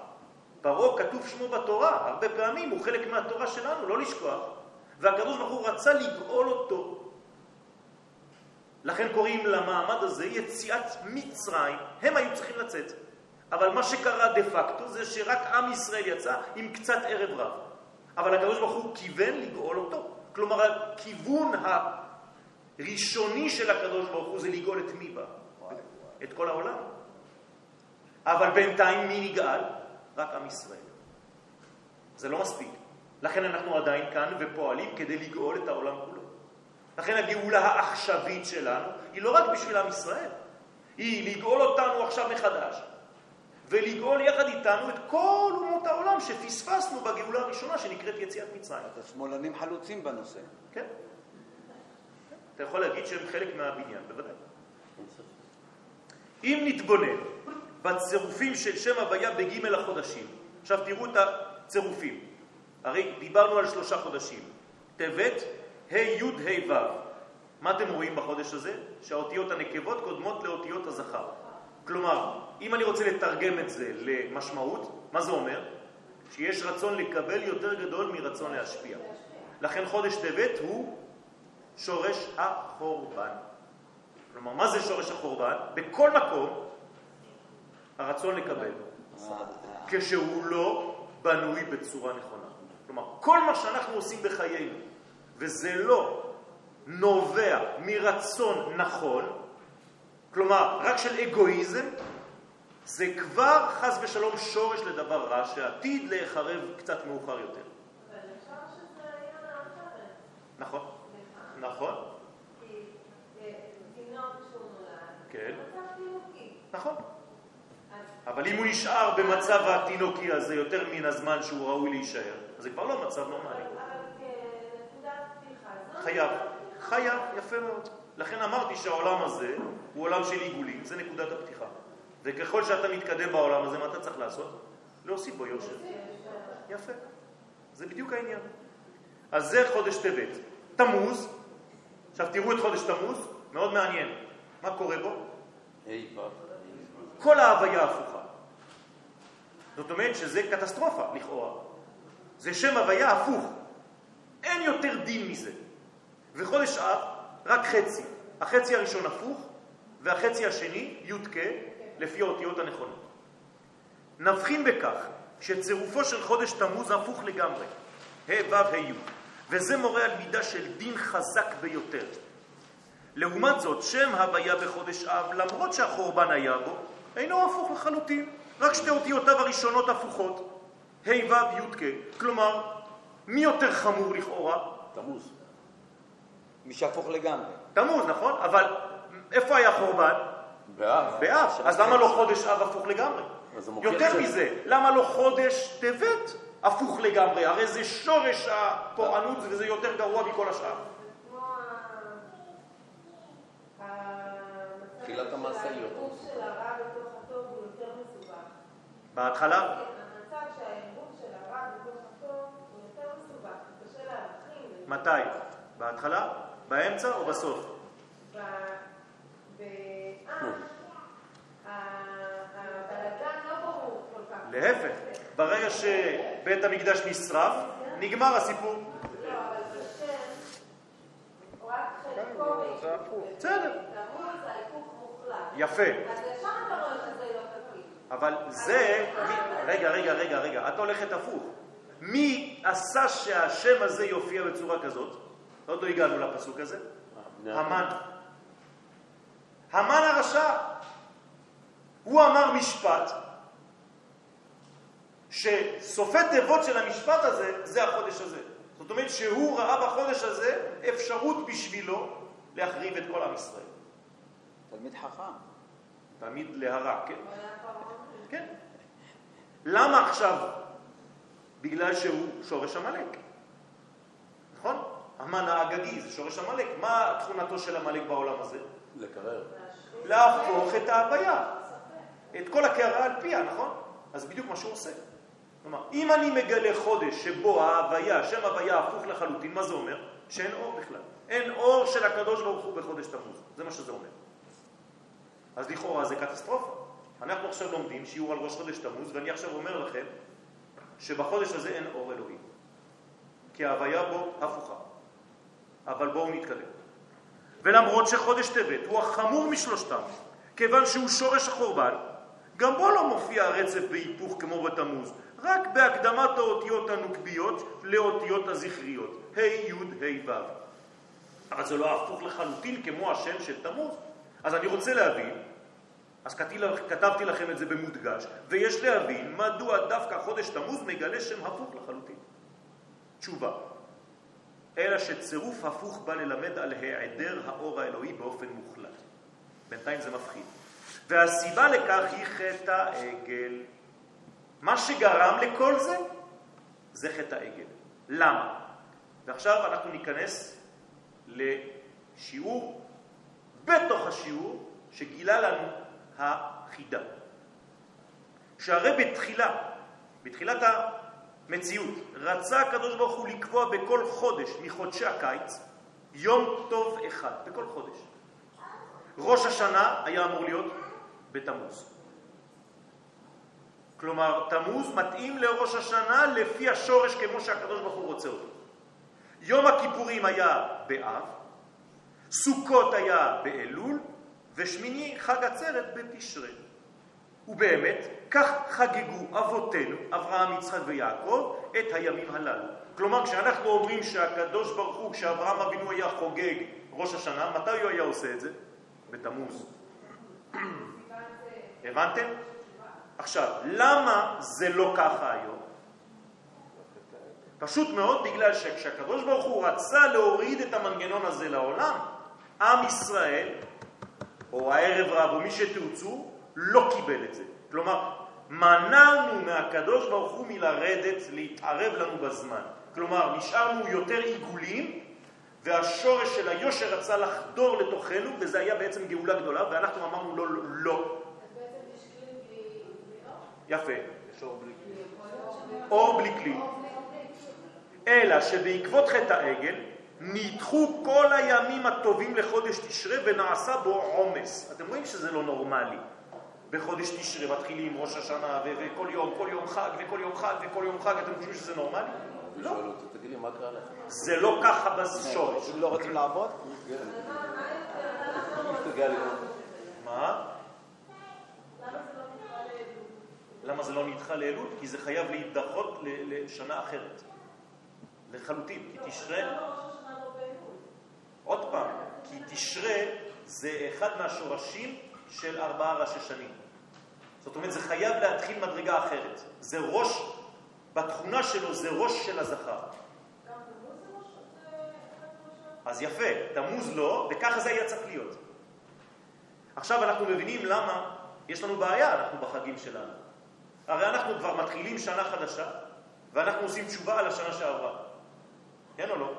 פרעה כתוב שמו בתורה, הרבה פעמים הוא חלק מהתורה שלנו, לא לשכוח. והקדוש ברוך הוא רצה לגאול אותו. לכן קוראים למעמד הזה יציאת מצרים, הם היו צריכים לצאת. אבל מה שקרה דה פקטו זה שרק עם ישראל יצא עם קצת ערב רב. אבל הקדוש ברוך הוא כיוון לגאול אותו. כלומר, הכיוון הראשוני של הקדוש ברוך הוא זה לגאול את מי בה? את כל העולם. אבל בינתיים מי נגאל? רק עם ישראל. זה לא מספיק. לכן אנחנו עדיין כאן ופועלים כדי לגאול את העולם כולו. לכן הגאולה העכשווית שלנו היא לא רק בשביל עם ישראל, היא לגאול אותנו עכשיו מחדש, ולגאול יחד איתנו את כל אומות העולם שפספסנו בגאולה הראשונה שנקראת יציאת מצרים. את השמאלנים חלוצים בנושא. כן. אתה יכול להגיד שהם חלק מהבניין, בוודאי. אם נתבונן בצירופים של שם הוויה בג' החודשים, עכשיו תראו את הצירופים. הרי דיברנו על שלושה חודשים, טבת, ה' י' ה' ו'. מה אתם רואים בחודש הזה? שהאותיות הנקבות קודמות לאותיות הזכר. כלומר, אם אני רוצה לתרגם את זה למשמעות, מה זה אומר? שיש רצון לקבל יותר גדול מרצון להשפיע. לכן חודש טבת הוא שורש החורבן. כלומר, מה זה שורש החורבן? בכל מקום הרצון לקבל, כשהוא לא בנוי בצורה נכונה. כלומר, כל מה שאנחנו עושים בחיינו, וזה לא נובע מרצון נכון, כלומר, רק של אגואיזם, זה כבר חס ושלום שורש לדבר רע שעתיד להיחרב קצת מאוחר יותר. אבל אפשר שזה היה אחרת. נכון, נכון, אה, כן. נכון. אבל אם הוא נשאר במצב התינוקי הזה יותר מן הזמן שהוא ראוי להישאר, אז זה כבר לא מצב נורמלי. אבל כנקודת פתיחה, זו חייב. חייב, יפה מאוד. לכן אמרתי שהעולם הזה הוא עולם של עיגולים, זה נקודת הפתיחה. וככל שאתה מתקדם בעולם הזה, מה אתה צריך לעשות? להוסיף בו יושר. יפה. זה בדיוק העניין. אז זה חודש טבת. תמוז, עכשיו תראו את חודש תמוז, מאוד מעניין. מה קורה בו? כל ההוויה הפוכה. זאת אומרת שזה קטסטרופה, לכאורה. זה שם הוויה הפוך. אין יותר דין מזה. וחודש אב, רק חצי. החצי הראשון הפוך, והחצי השני, י"ק, לפי האותיות הנכונות. נבחין בכך שצירופו של חודש תמוז הפוך לגמרי, ה' ו' ה' י', וזה מורה על מידה של דין חזק ביותר. לעומת זאת, שם הוויה בחודש אב, למרות שהחורבן היה בו, אינו הפוך לחלוטין, רק שתי אותיותיו הראשונות הפוכות, ה' ו' י' כ', כלומר, מי יותר חמור לכאורה? תמוז. מי שהפוך לגמרי. תמוז, נכון? אבל איפה היה חורבן? באב. באב. אז למה לא חודש אב הפוך לגמרי? יותר ש- מזה, למה לא חודש טבת הפוך לגמרי? הרי זה שורש הפורענות וזה יותר גרוע מכל השאר. כמו ה- המצב תחילת של המעשיות. העירוב של הרע בתוך הטוב הוא יותר מסובך. בהתחלה, המצב שהעירוב של הרע בתוך הטוב הוא יותר מסובך, קשה להבחין. מתי? בהתחלה? באמצע או בסוף? ב- באב, ה- הבלגן לא ברור כל כך. להפך, ברגע שבית המקדש נשרף, נגמר הסיפור. לא, אבל בשם, רק חלקו זה הפוך. בסדר. תמוז ההיפוך מוחלט. יפה. אז ישר אתה רואה שזה לא תקין. אבל זה... מי- רגע, רגע, רגע, רגע, את הולכת הפוך. מי עשה שהשם הזה יופיע בצורה כזאת? עוד לא הגענו לפסוק הזה. בני המן. המן הרשע. הוא אמר משפט שסופי תיבות של המשפט הזה זה החודש הזה. זאת אומרת שהוא ראה בחודש הזה אפשרות בשבילו להחריב את כל עם ישראל. תלמיד חכם. תמיד להרע, כן? כן. למה עכשיו? בגלל שהוא שורש עמלק. נכון? המן האגגי זה שורש עמלק. מה תכונתו של עמלק בעולם הזה? לקרר. להפוך את ההוויה. את כל הקערה על פיה, נכון? אז בדיוק מה שהוא עושה. כלומר, אם אני מגלה חודש שבו ההוויה, שם הוויה הפוך לחלוטין, מה זה אומר? שאין אור בכלל. אין אור של הקדוש ברוך הוא בחודש תמוז. זה מה שזה אומר. אז לכאורה זה קטסטרופה. אנחנו עכשיו לומדים שיעור על ראש חודש תמוז, ואני עכשיו אומר לכם שבחודש הזה אין אור אלוהים. כי ההוויה בו הפוכה. אבל בואו נתקדם. ולמרות שחודש טבת הוא החמור משלושתם, כיוון שהוא שורש החורבן, גם בו לא מופיע הרצף בהיפוך כמו בתמוז, רק בהקדמת האותיות הנוקביות לאותיות הזכריות, ה' י' ה' ו'. אבל זה לא הפוך לחלוטין כמו השם של תמוז. אז אני רוצה להבין, אז כתבתי לכם את זה במודגש, ויש להבין מדוע דווקא חודש תמוז מגלה שם הפוך לחלוטין. תשובה, אלא שצירוף הפוך בא ללמד על היעדר האור האלוהי באופן מוחלט. בינתיים זה מפחיד. והסיבה לכך היא חטא העגל. מה שגרם לכל זה, זה חטא העגל. למה? ועכשיו אנחנו ניכנס לשיעור בתוך השיעור שגילה לנו החידה. שהרי בתחילה, בתחילת המציאות, רצה הקדוש ברוך הוא לקבוע בכל חודש מחודשי הקיץ יום טוב אחד, בכל חודש. ראש השנה היה אמור להיות בתמוז. כלומר, תמוז מתאים לראש השנה לפי השורש כמו שהקדוש ברוך הוא רוצה אותו. יום הכיפורים היה באב, סוכות היה באלול, ושמיני חג עצרת בתשרי. ובאמת, כך חגגו אבותינו, אברהם, יצחק ויעקב, את הימים הללו. כלומר, כשאנחנו אומרים שהקדוש ברוך הוא, כשאברהם אבינו היה חוגג ראש השנה, מתי הוא היה עושה את זה? בתמוז. הבנתם? עכשיו, למה זה לא ככה היום? פשוט מאוד בגלל שכשהקדוש ברוך הוא רצה להוריד את המנגנון הזה לעולם, עם ישראל, או הערב רב, או מי שתרצו, לא קיבל את זה. כלומר, מנענו מהקדוש ברוך הוא מלרדת, להתערב לנו בזמן. כלומר, נשארנו יותר עיגולים, והשורש של היושר רצה לחדור לתוכנו, וזה היה בעצם גאולה גדולה, ואנחנו אמרנו לו לא. לא. יפה. אור בלי כלי. אלא שבעקבות חטא העגל נדחו כל הימים הטובים לחודש תשרה ונעשה בו עומס. אתם רואים שזה לא נורמלי. בחודש תשרה מתחילים ראש השנה וכל יום, כל יום חג וכל יום חג וכל יום חג, אתם חושבים שזה נורמלי? לא. תגיד לי, מה קרה לך? זה לא ככה בשורש. לא רוצים לעבוד? מה? למה זה לא נדחה לאלול? כי זה חייב להידחות לשנה אחרת. לחלוטין, כי תשרה... עוד פעם, כי תשרה זה אחד מהשורשים של ארבעה ראשי שנים. זאת אומרת, זה חייב להתחיל מדרגה אחרת. זה ראש, בתכונה שלו זה ראש של הזכר. אז יפה, תמוז לא, וככה זה היה צריך להיות. עכשיו אנחנו מבינים למה יש לנו בעיה, אנחנו בחגים שלנו. הרי אנחנו כבר מתחילים שנה חדשה, ואנחנו עושים תשובה על השנה שעברה. כן או לא?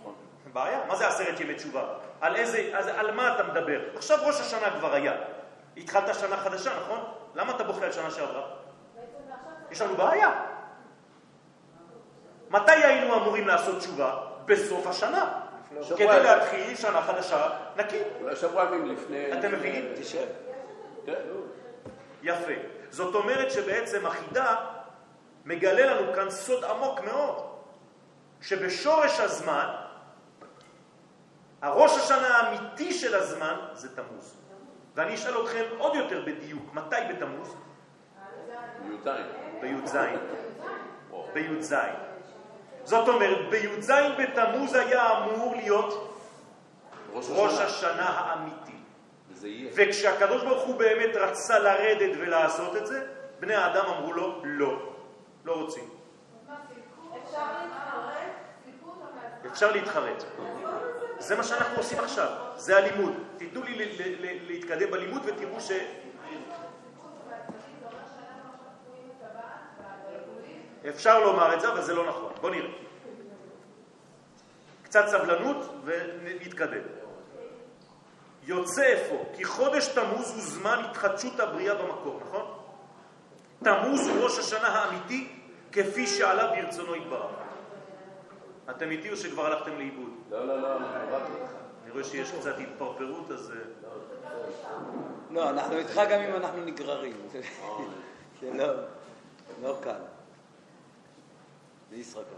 נכון. בעיה. מה זה עשרת ימי תשובה? על איזה, אז, על מה אתה מדבר? עכשיו ראש השנה כבר היה. התחלת שנה חדשה, נכון? למה אתה בוכה על שנה שעברה? יש לנו בעיה. מתי היינו אמורים לעשות תשובה? בסוף השנה. כדי להתחיל שנה חדשה נקי. אולי שבוע ימים לפני... אתם מבינים? תשב. כן. יפה. זאת אומרת שבעצם החידה מגלה לנו כאן סוד עמוק מאוד, שבשורש הזמן, הראש השנה האמיתי של הזמן זה תמוז. ואני אשאל אתכם עוד יותר בדיוק, מתי בתמוז? בי"ז. בי"ז. בי"ז. זאת אומרת, בי"ז בתמוז היה אמור להיות ראש. השנה האמיתי. וכשהקדוש ברוך הוא באמת רצה לרדת ולעשות את זה, בני האדם אמרו לו, לא, לא רוצים. אפשר להתחרט? זה מה שאנחנו עושים עכשיו, זה הלימוד. תיתנו לי להתקדם בלימוד ותראו ש... אפשר לומר את זה, אבל זה לא נכון. בואו נראה. קצת סבלנות ונתקדם. יוצא אפוא, כי חודש תמוז הוא זמן התחדשות הבריאה במקור, נכון? תמוז הוא ראש השנה האמיתי, כפי שעלה ברצונו יתברך. אתם איתי או שכבר הלכתם לאיבוד? לא, לא, לא, איתך. אני רואה שיש קצת התפרפרות, אז... אה, לא, אנחנו איתך גם אם אנחנו נגררים. זה לא, לא קל. זה ישחקה.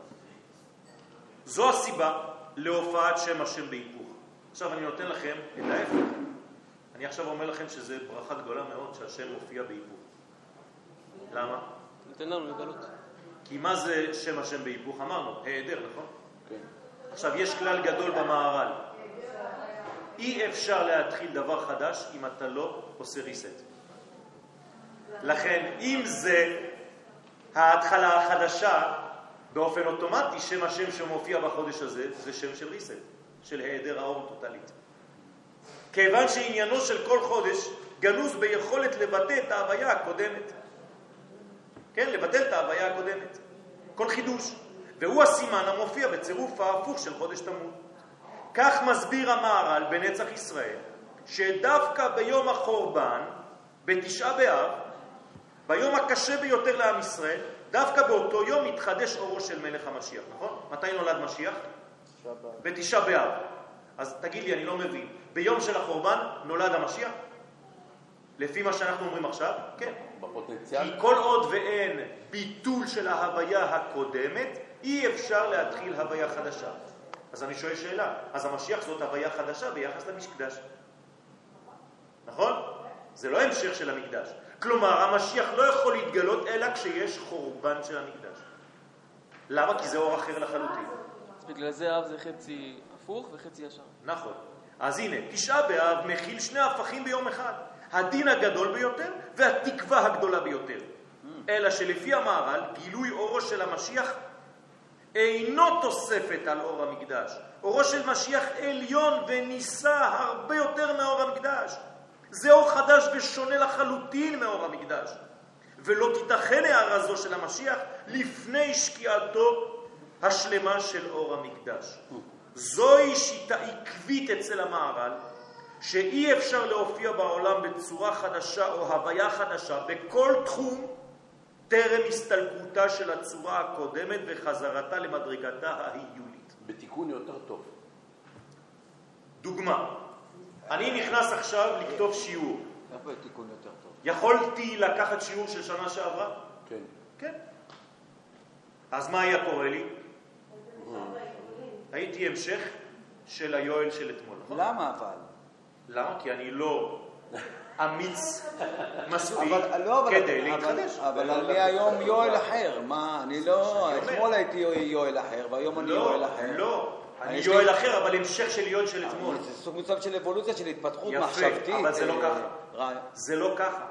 זו הסיבה להופעת שם השם בהיפוך. עכשיו אני נותן לכם את ההפך. אני עכשיו אומר לכם שזה ברכה גדולה מאוד שהשם מופיע בהיפוך. למה? ניתן לנו לגלות. כי מה זה שם השם בהיפוך? אמרנו, היעדר, נכון? כן. עכשיו, יש כלל גדול במהר"ל. אי אפשר להתחיל דבר חדש אם אתה לא עושה reset. לכן, אם זה ההתחלה החדשה, באופן אוטומטי, שם השם שמופיע בחודש הזה זה שם של reset, של היעדר האור טוטלית. כיוון שעניינו של כל חודש גנוז ביכולת לבטא את ההוויה הקודמת. כן, לבטל את ההוויה הקודמת. כל חידוש. והוא הסימן המופיע בצירוף ההפוך של חודש תמוז. כך מסביר המהר"ל בנצח ישראל, שדווקא ביום החורבן, בתשעה באב, ביום הקשה ביותר לעם ישראל, דווקא באותו יום מתחדש אורו של מלך המשיח, נכון? מתי נולד משיח? בתשעה באב. אז תגיד לי, אני לא מבין, ביום של החורבן נולד המשיח? לפי מה שאנחנו אומרים עכשיו, כן. בפוטנציאל? כי כל עוד ואין ביטול של ההוויה הקודמת, אי אפשר להתחיל הוויה חדשה. אז אני שואל שאלה, אז המשיח זאת הוויה חדשה ביחס למקדש. נכון? זה לא המשך של המקדש. כלומר, המשיח לא יכול להתגלות אלא כשיש חורבן של המקדש. למה? כי זה אור אחר לחלוטין. בגלל זה אב זה חצי הפוך וחצי ישר. נכון. אז הנה, תשעה באב מכיל שני הפכים ביום אחד. הדין הגדול ביותר והתקווה הגדולה ביותר. אלא שלפי המהר"ל, גילוי אורו של המשיח אינו תוספת על אור המקדש. אורו של משיח עליון ונישא הרבה יותר מאור המקדש. זה אור חדש ושונה לחלוטין מאור המקדש. ולא תיתכן הערה זו של המשיח לפני שקיעתו השלמה של אור המקדש. זוהי שיטה עקבית אצל המהר"ל, שאי אפשר להופיע בעולם בצורה חדשה או הוויה חדשה בכל תחום טרם הסתלקותה של הצורה הקודמת וחזרתה למדרגתה ההיולית. בתיקון יותר טוב. דוגמה, אני נכנס עכשיו לכתוב שיעור. איפה תיקון יותר טוב? יכולתי לקחת שיעור של שנה שעברה? כן. כן. אז מה היה קורה לי? הייתי המשך של היואל של אתמול, נכון? למה אבל? למה? כי אני לא אמיץ מספיק אבל לא, אבל- כדי אבל- להתחדש. אבל אני היום יואל אחר, מה, אני לא. אתמול הייתי יואל אחר, והיום אני לא, יואל אחר. לא. אני יש לי- יואל אחר, אבל המשך של יואל של אתמול. זה סוג מצב של אבולוציה, של התפתחות יפה, מחשבתית. אבל זה לא אה, ככה. זה לא ככה.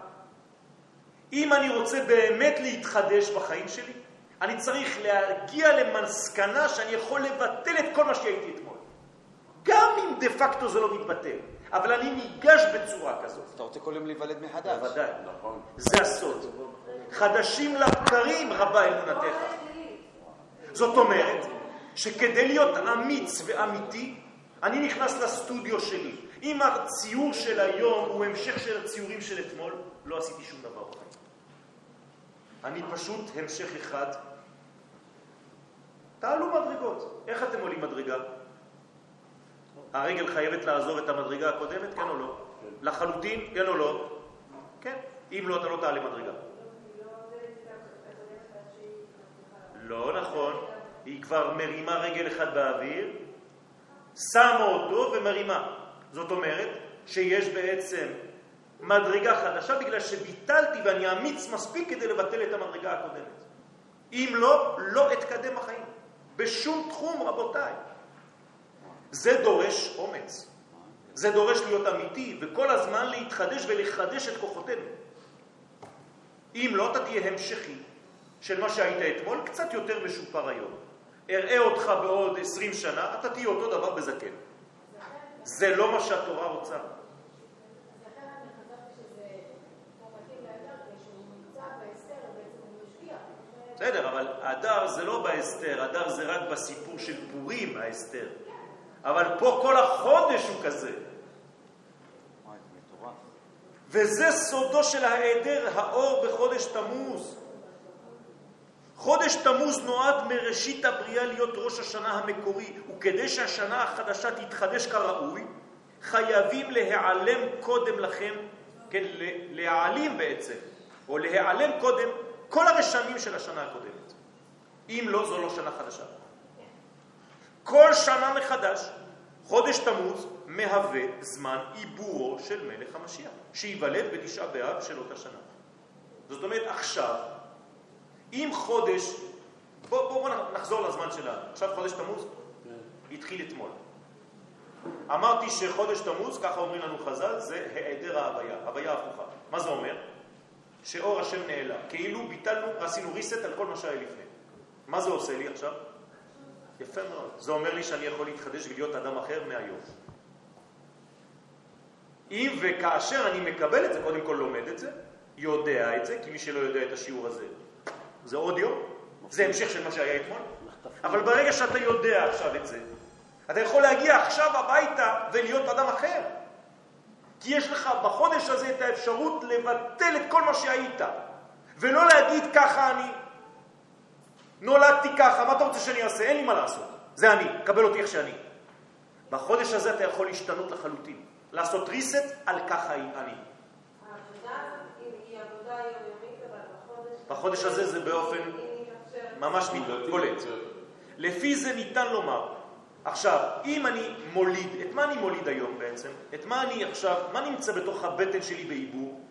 אם אני רוצה באמת להתחדש בחיים שלי, אני צריך להגיע למסקנה שאני יכול לבטל את כל מה שהייתי אתמול. גם אם דה פקטו זה לא מתבטל, אבל אני ניגש בצורה כזאת. אתה רוצה כל יום להיוולד מחדש. בוודאי. נכון. זה הסוד. חדשים לבקרים רבה אמונתך. זאת אומרת שכדי להיות אמיץ ואמיתי, אני נכנס לסטודיו שלי. אם הציור של היום הוא המשך של הציורים של אתמול, לא עשיתי שום דבר בחיים. אני פשוט המשך אחד. תעלו מדרגות. איך אתם עולים מדרגה? הרגל חייבת לעזוב את המדרגה הקודמת, כן או לא? לחלוטין, כן או לא? כן. אם לא, אתה לא תעלה מדרגה. לא נכון. היא כבר מרימה רגל אחד באוויר, שמה אותו ומרימה. זאת אומרת שיש בעצם מדרגה חדשה בגלל שביטלתי ואני אמיץ מספיק כדי לבטל את המדרגה הקודמת. אם לא, לא אתקדם בחיים. בשום תחום, רבותיי. זה דורש אומץ. זה דורש להיות אמיתי וכל הזמן להתחדש ולחדש את כוחותינו. אם לא, אתה תהיה המשכי של מה שהיית אתמול, קצת יותר משופר היום. אראה אותך בעוד 20 שנה, אתה תהיה אותו דבר בזקן. זה לא מה שהתורה רוצה. לכן אני חשבתי שזה כמו מתאים לאדם, כשהוא נמצא בהסתר, בעצם הוא משקיע. בסדר, אבל הדר זה לא בהסתר, הדר זה רק בסיפור של פורים, ההסתר. אבל פה כל החודש הוא כזה. וזה סודו של ההיעדר האור בחודש תמוז. חודש תמוז נועד מראשית הבריאה להיות ראש השנה המקורי, וכדי שהשנה החדשה תתחדש כראוי, חייבים להיעלם קודם לכן, כן, להעלים בעצם, או להיעלם קודם כל הרשמים של השנה הקודמת. אם לא, זו לא שנה חדשה. כל שנה מחדש, חודש תמוז מהווה זמן עיבורו של מלך המשיח, שייוולד בתשעה באב של אותה שנה. זאת אומרת, עכשיו, אם חודש בואו בוא, בוא נחזור לזמן שלנו. עכשיו חודש תמוז? התחיל אתמול. אמרתי שחודש תמוז, ככה אומרים לנו חז"ל, זה היעדר ההוויה, הוויה הפוכה. מה זה אומר? שאור השם נעלם. כאילו ביטלנו, עשינו reset על כל מה שהיה לפני. מה זה עושה לי עכשיו? יפה מאוד. זה אומר לי שאני יכול להתחדש ולהיות אדם אחר מהיום. אם וכאשר אני מקבל את זה, קודם כל לומד את זה, יודע את זה, כי מי שלא יודע את השיעור הזה, זה עוד יום, זה המשך של מה שהיה אתמול. אבל ברגע שאתה יודע עכשיו את זה, אתה יכול להגיע עכשיו הביתה ולהיות אדם אחר. כי יש לך בחודש הזה את האפשרות לבטל את כל מה שהיית, ולא להגיד ככה אני. נולדתי ככה, מה אתה רוצה שאני אעשה? אין לי מה לעשות. זה אני, קבל אותי איך שאני. בחודש הזה אתה יכול להשתנות לחלוטין, לעשות reset על ככה אני. העבודה היא- עבודה יומיומית, אבל בחודש... בחודש הזה זה באופן. ממש בולט. לפי זה ניתן לומר, עכשיו, אם אני מוליד, את מה אני מוליד היום בעצם? את מה אני עכשיו, מה נמצא בתוך הבטן שלי בעיבור?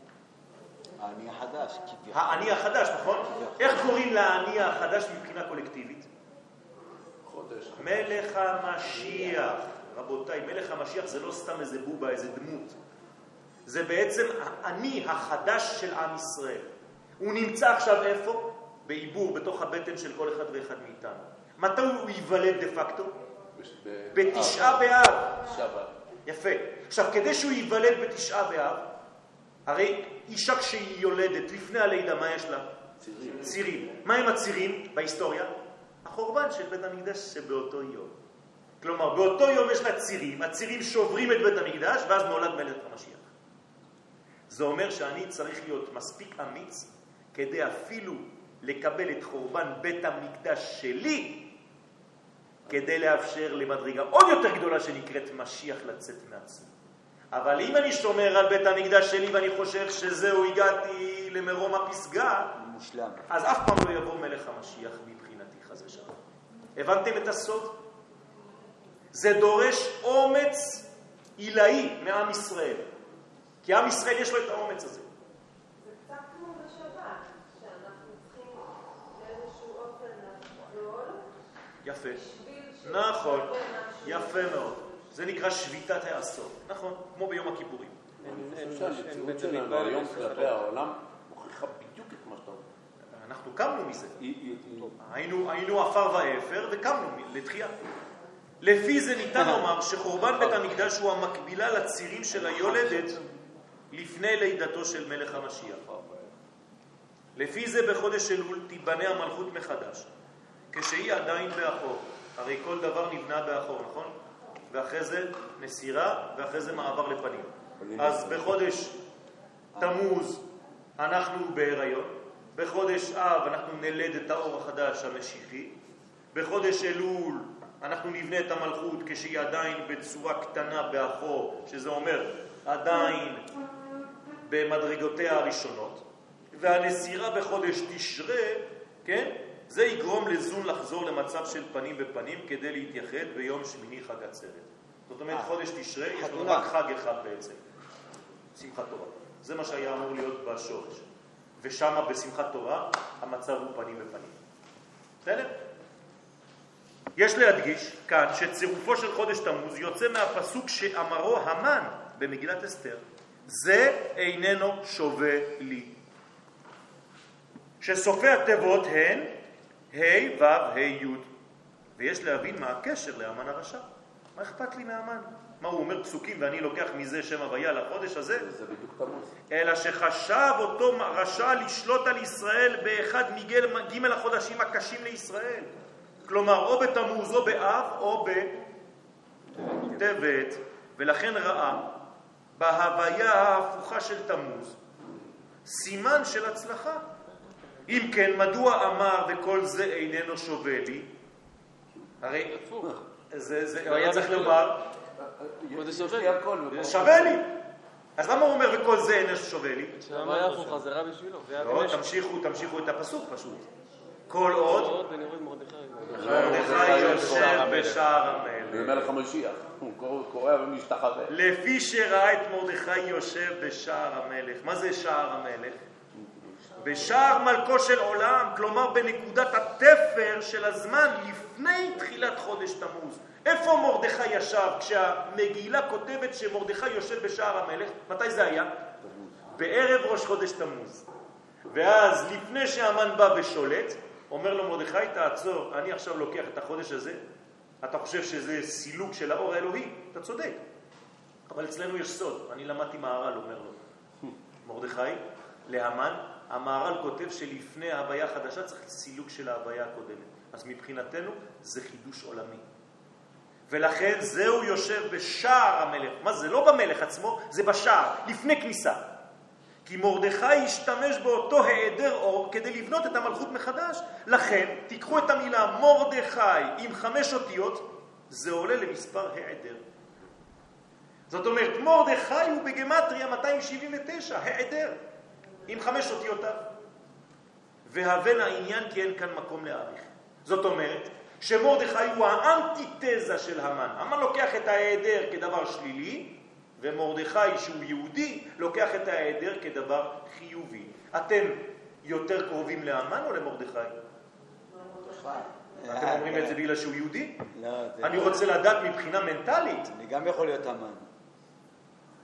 האני החדש. האני החדש, נכון? איך קוראים לאני החדש מבחינה קולקטיבית? חודש. מלך המשיח. רבותיי, מלך המשיח זה לא סתם איזה בובה, איזה דמות. זה בעצם האני החדש של עם ישראל. הוא נמצא עכשיו איפה? בעיבור, בתוך הבטן של כל אחד ואחד מאיתנו. מתי הוא ייוולד דה פקטו? בתשעה באב. יפה. עכשיו, כדי שהוא ייוולד בתשעה באב, הרי אישה כשהיא יולדת, לפני הלידה, מה יש לה? צירים. צירים. מה הם הצירים בהיסטוריה? החורבן של בית המקדש שבאותו יום. כלומר, באותו יום יש לה צירים, הצירים שוברים את בית המקדש, ואז נולד מלך המשיח. זה אומר שאני צריך להיות מספיק אמיץ כדי אפילו לקבל את חורבן בית המקדש שלי, כדי לאפשר למדרגה עוד יותר גדולה שנקראת משיח לצאת מעצמי. אבל אם אני שומר על בית המקדש שלי ואני חושב שזהו, הגעתי למרום הפסגה, מושלם. אז אף פעם לא יבוא מלך המשיח מבחינתי, חס ושלום. הבנתם את הסוד? זה דורש אומץ עילאי מעם ישראל. כי עם ישראל יש לו את האומץ הזה. יפה. נכון. יפה מאוד. זה נקרא שביתת העשור. נכון, כמו ביום הכיפורים. בית שלנו היום. כלפי העולם מוכיחה בדיוק את מה שאתה אומר. אנחנו קמנו מזה. היינו, עפר ואפר וקמנו לתחייה. לפי זה ניתן לומר שחורבן בית המקדש הוא המקבילה לצירים של היולדת לפני לידתו של מלך המשיח. לפי זה בחודש אלול תיבנה המלכות מחדש, כשהיא עדיין באחור. הרי כל דבר נבנה באחור, נכון? ואחרי זה מסירה, ואחרי זה מעבר לפנים. אז בחודש תמוז אנחנו בהיריון, בחודש אב אנחנו נלד את האור החדש המשיחי, בחודש אלול אנחנו נבנה את המלכות כשהיא עדיין בצורה קטנה באחור, שזה אומר עדיין במדרגותיה הראשונות, והנסירה בחודש תשרה, כן? זה יגרום לזון לחזור למצב של פנים בפנים כדי להתייחד ביום שמיני חג עצרת. זאת אומרת, חודש תשרה, יש לנו. רק חג אחד בעצם, שמחת תורה. זה מה שהיה אמור להיות בשורש. ושם בשמחת תורה המצב הוא פנים בפנים. בסדר? יש להדגיש כאן שצירופו של חודש תמוז יוצא מהפסוק שאמרו המן במגילת אסתר, זה איננו שווה לי. שסופי התיבות הן ה' ו' ה' י', ויש להבין מה הקשר לאמן הרשע. מה אכפת לי מהמן? מה הוא אומר פסוקים ואני לוקח מזה שם הוויה לחודש הזה? זה בדיוק תמוז. אלא שחשב אותו רשע לשלוט על ישראל באחד מגל- ג' החודשים הקשים לישראל. כלומר, או בתמוז, או באב, או בטבת, ולכן ראה בהוויה ההפוכה של תמוז סימן של הצלחה. אם כן, מדוע אמר וכל זה איננו שווה לי? הרי זה, זה, הוא היה צריך לומר, זה שווה. לי שווה לי. אז למה הוא אומר וכל זה איננו שווה לי? לא, במשך. תמשיכו, תמשיכו את הפסוק פשוט. כל עוד מרדכי. יושב בשער המלך. מלך המשיח. הוא קורא- קורא ומשתחווה. לפי שראה את מרדכי יושב בשער המלך. מה זה שער המלך? בשער מלכו של עולם, כלומר בנקודת התפר של הזמן לפני תחילת חודש תמוז. איפה מרדכי ישב כשהמגילה כותבת שמרדכי יושב בשער המלך? מתי זה היה? בערב ראש חודש תמוז. ואז לפני שהמן בא ושולט, אומר לו מרדכי, תעצור, אני עכשיו לוקח את החודש הזה, אתה חושב שזה סילוק של האור האלוהי? אתה צודק. אבל אצלנו יש סוד, אני למדתי מהר"ל, אומר לו. מרדכי, להמן, המהר"ל כותב שלפני ההוויה החדשה צריך סילוק של ההוויה הקודמת. אז מבחינתנו זה חידוש עולמי. ולכן זהו יושב בשער המלך. מה זה? לא במלך עצמו, זה בשער, לפני כניסה. כי מרדכי השתמש באותו היעדר אור כדי לבנות את המלכות מחדש. לכן, תיקחו את המילה מרדכי עם חמש אותיות, זה עולה למספר היעדר. זאת אומרת, מרדכי הוא בגמטריה 279, היעדר, עם חמש אותיותיו. והבן העניין כי אין כאן מקום להאריך. זאת אומרת, שמרדכי הוא האנטיתזה של המן. המן לוקח את ההיעדר כדבר שלילי, ומרדכי שהוא יהודי לוקח את ההיעדר כדבר חיובי. אתם יותר קרובים לאמן או למרדכי? אתם אומרים את זה בגלל שהוא יהודי? לא, אני לא. רוצה לדעת מבחינה מנטלית. אני גם יכול להיות אמן.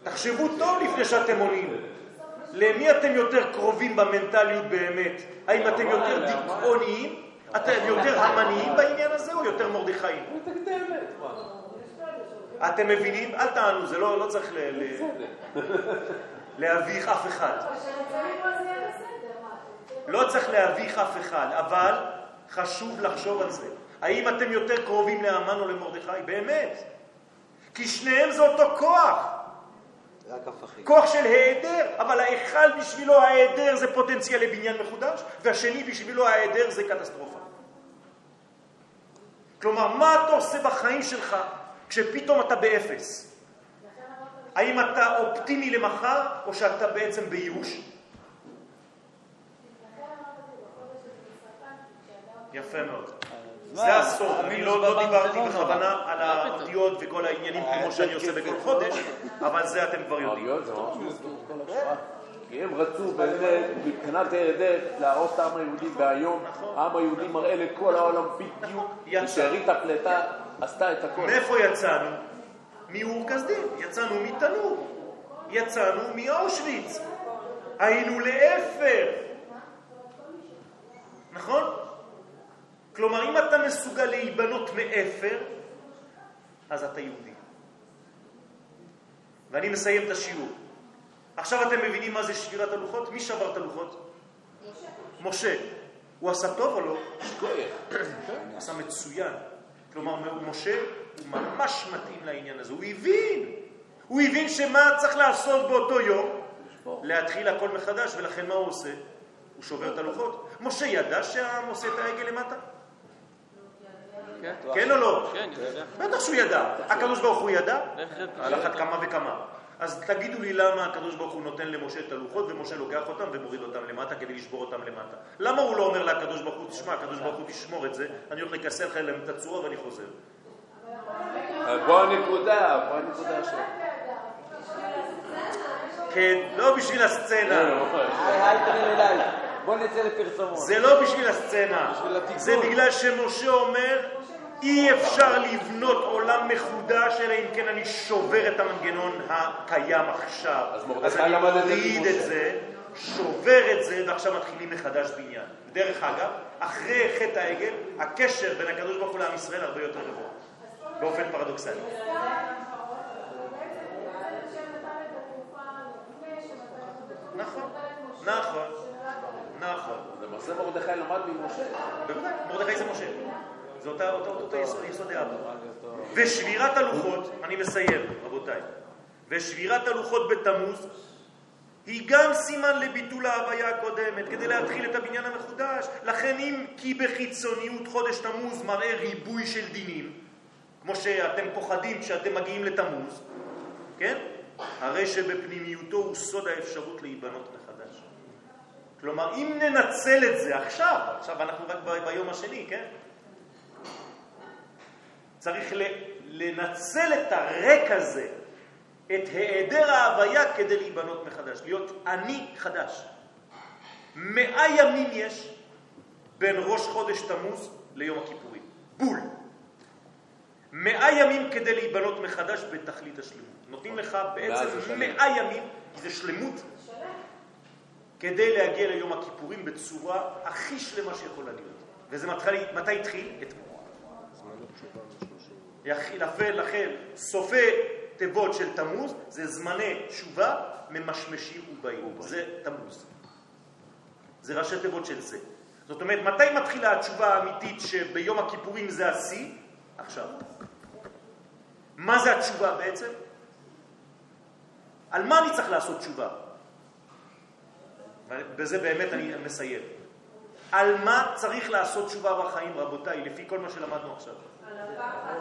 תחשבו טוב לפני שאתם עונים. למי אתם יותר קרובים במנטליות באמת? האם אתם יותר דיכאוניים? אתם יותר המניים בעניין הזה או יותר מרדכאים? אתם מבינים? אל תענו, זה לא, לא צריך להביך אף אחד. לא צריך להביך אף אחד, אבל חשוב לחשוב על זה. האם אתם יותר קרובים לאמן או למרדכי? באמת. כי שניהם זה אותו כוח. כוח של היעדר, אבל האחד בשבילו ההיעדר זה פוטנציאל לבניין מחודש, והשני בשבילו ההיעדר זה קטסטרופה. כלומר, מה אתה עושה בחיים שלך כשפתאום אתה באפס? האם אתה אופטימי למחר, או שאתה בעצם בייאוש? יפה מאוד. זה הסוד, אני לא לא דיברתי בכוונה על האותיות וכל העניינים כמו שאני עושה בכל חודש, אבל זה אתם כבר יודעים. כי הם רצו באמת, מבחינת הירדן, להרוס את העם היהודי, והיום העם היהודי מראה לכל העולם בדיוק. ושארית הפלטה עשתה את הכל. מאיפה יצאנו? מאור כסדים, יצאנו מתנור, יצאנו מאושוויץ, היינו לאפר, נכון? כלומר, אם אתה מסוגל להיבנות מאפר, אז אתה יהודי. ואני מסיים את השיעור. עכשיו אתם מבינים מה זה שבירת הלוחות? מי שבר את הלוחות? משה. הוא עשה טוב או לא? הוא עשה מצוין. כלומר, משה הוא ממש מתאים לעניין הזה. הוא הבין. הוא הבין שמה צריך לעשות באותו יום? להתחיל הכל מחדש, ולכן מה הוא עושה? הוא שובר את הלוחות. משה ידע שהעם עושה את העגל למטה? כן? כן או לא? כן. בטח שהוא ידע. הקדוש ברוך הוא ידע? על אחת כמה וכמה. אז תגידו לי למה הקדוש ברוך הוא נותן למשה את הלוחות ומשה לוקח אותם ומוריד אותם למטה כדי לשבור אותם למטה. למה הוא לא אומר לקדוש ברוך הוא, תשמע, הקדוש ברוך הוא תשמור את זה, אני הולך לקסל לך להם את הצורה ואני חוזר. פה הנקודה, פה הנקודה עכשיו. כן, לא בשביל הסצנה. היי היי תראה אליי. בוא נצא לפרסומות. זה לא בשביל הסצנה. זה בגלל שמשה אומר, אי אפשר לבנות עולם מחודש, אלא אם כן אני שובר את המנגנון הקיים עכשיו. אז אז אני מוריד. את זה, שובר את זה, ועכשיו מתחילים מחדש בניין. דרך אגב, אחרי חטא העגל, הקשר בין הקדוש ברוך הוא לעם ישראל הרבה יותר גבוה, באופן פרדוקסלי. נכון, נכון, נכון. למעשה מרדכי למד ממשה. בוודאי, מרדכי זה משה. זה אותו, יסוד, האבא. ושבירת הלוחות, אני מסיים, רבותיי, ושבירת הלוחות בתמוז היא גם סימן לביטול ההוויה הקודמת, כדי להתחיל את הבניין המחודש. לכן אם כי בחיצוניות חודש תמוז מראה ריבוי של דינים, כמו שאתם פוחדים כשאתם מגיעים לתמוז, כן? הרי שבפנימיותו הוא סוד האפשרות להיבנות. כלומר, אם ננצל את זה עכשיו, עכשיו אנחנו רק ב- ביום השני, כן? צריך לנצל את הריק הזה, את היעדר ההוויה כדי להיבנות מחדש, להיות אני חדש. מאה ימים יש בין ראש חודש תמוז ליום הכיפורים. בול. מאה ימים כדי להיבנות מחדש בתכלית השלמות. נותנים לך בעצם זה שלם. מאה ימים, כי זה שלמות, כדי להגיע ליום הכיפורים בצורה הכי שלמה שיכולה להיות. וזה מתחיל, מתי התחיל? אתמול. יחיל, אפל, לכן, סופי תיבות של תמוז זה זמני תשובה ממשמשים ובאים. זה תמוז. זה ראשי תיבות של זה. זאת אומרת, מתי מתחילה התשובה האמיתית שביום הכיפורים זה השיא? עכשיו. מה זה התשובה בעצם? על מה אני צריך לעשות תשובה? ובזה באמת אני מסיים. על מה צריך לעשות תשובה בחיים, רבותיי, לפי כל מה שלמדנו עכשיו? על הפחד.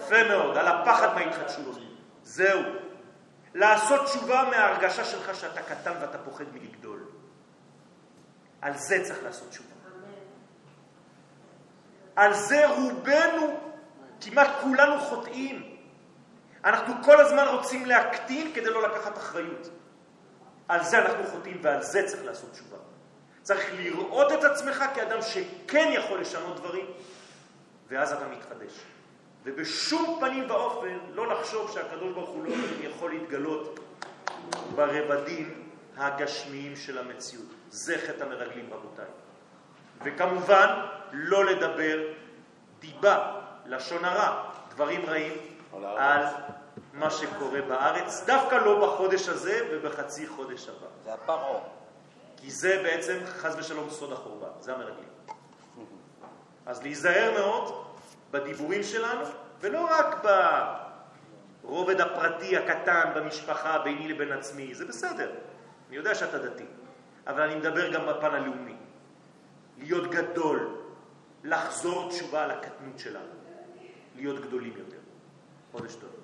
יפה מאוד, על הפחד מההתחדשות. זהו. לעשות תשובה מההרגשה שלך שאתה קטן ואתה פוחד מלגדול. על זה צריך לעשות תשובה. על זה רובנו, כמעט כולנו חוטאים. אנחנו כל הזמן רוצים להקטין כדי לא לקחת אחריות. על זה אנחנו חוטאים ועל זה צריך לעשות תשובה. צריך לראות את עצמך כאדם שכן יכול לשנות דברים, ואז אתה מתחדש. ובשום פנים ואופן לא לחשוב שהקדוש ברוך הוא לא יכול להתגלות ברבדים הגשמיים של המציאות. זה חטא המרגלים, רבותיי. וכמובן, לא לדבר דיבה, לשון הרע, דברים רעים על. על מה שקורה בארץ, דווקא לא בחודש הזה ובחצי חודש הבא. זה הפרעה. כי זה בעצם חז ושלום סוד החורבן, זה המרגלים. אז להיזהר מאוד בדיבורים שלנו, ולא רק ברובד הפרטי הקטן במשפחה ביני לבין עצמי, זה בסדר, אני יודע שאתה דתי, אבל אני מדבר גם בפן הלאומי. להיות גדול, לחזור תשובה על הקטנות שלנו, להיות גדולים יותר. חודש טוב.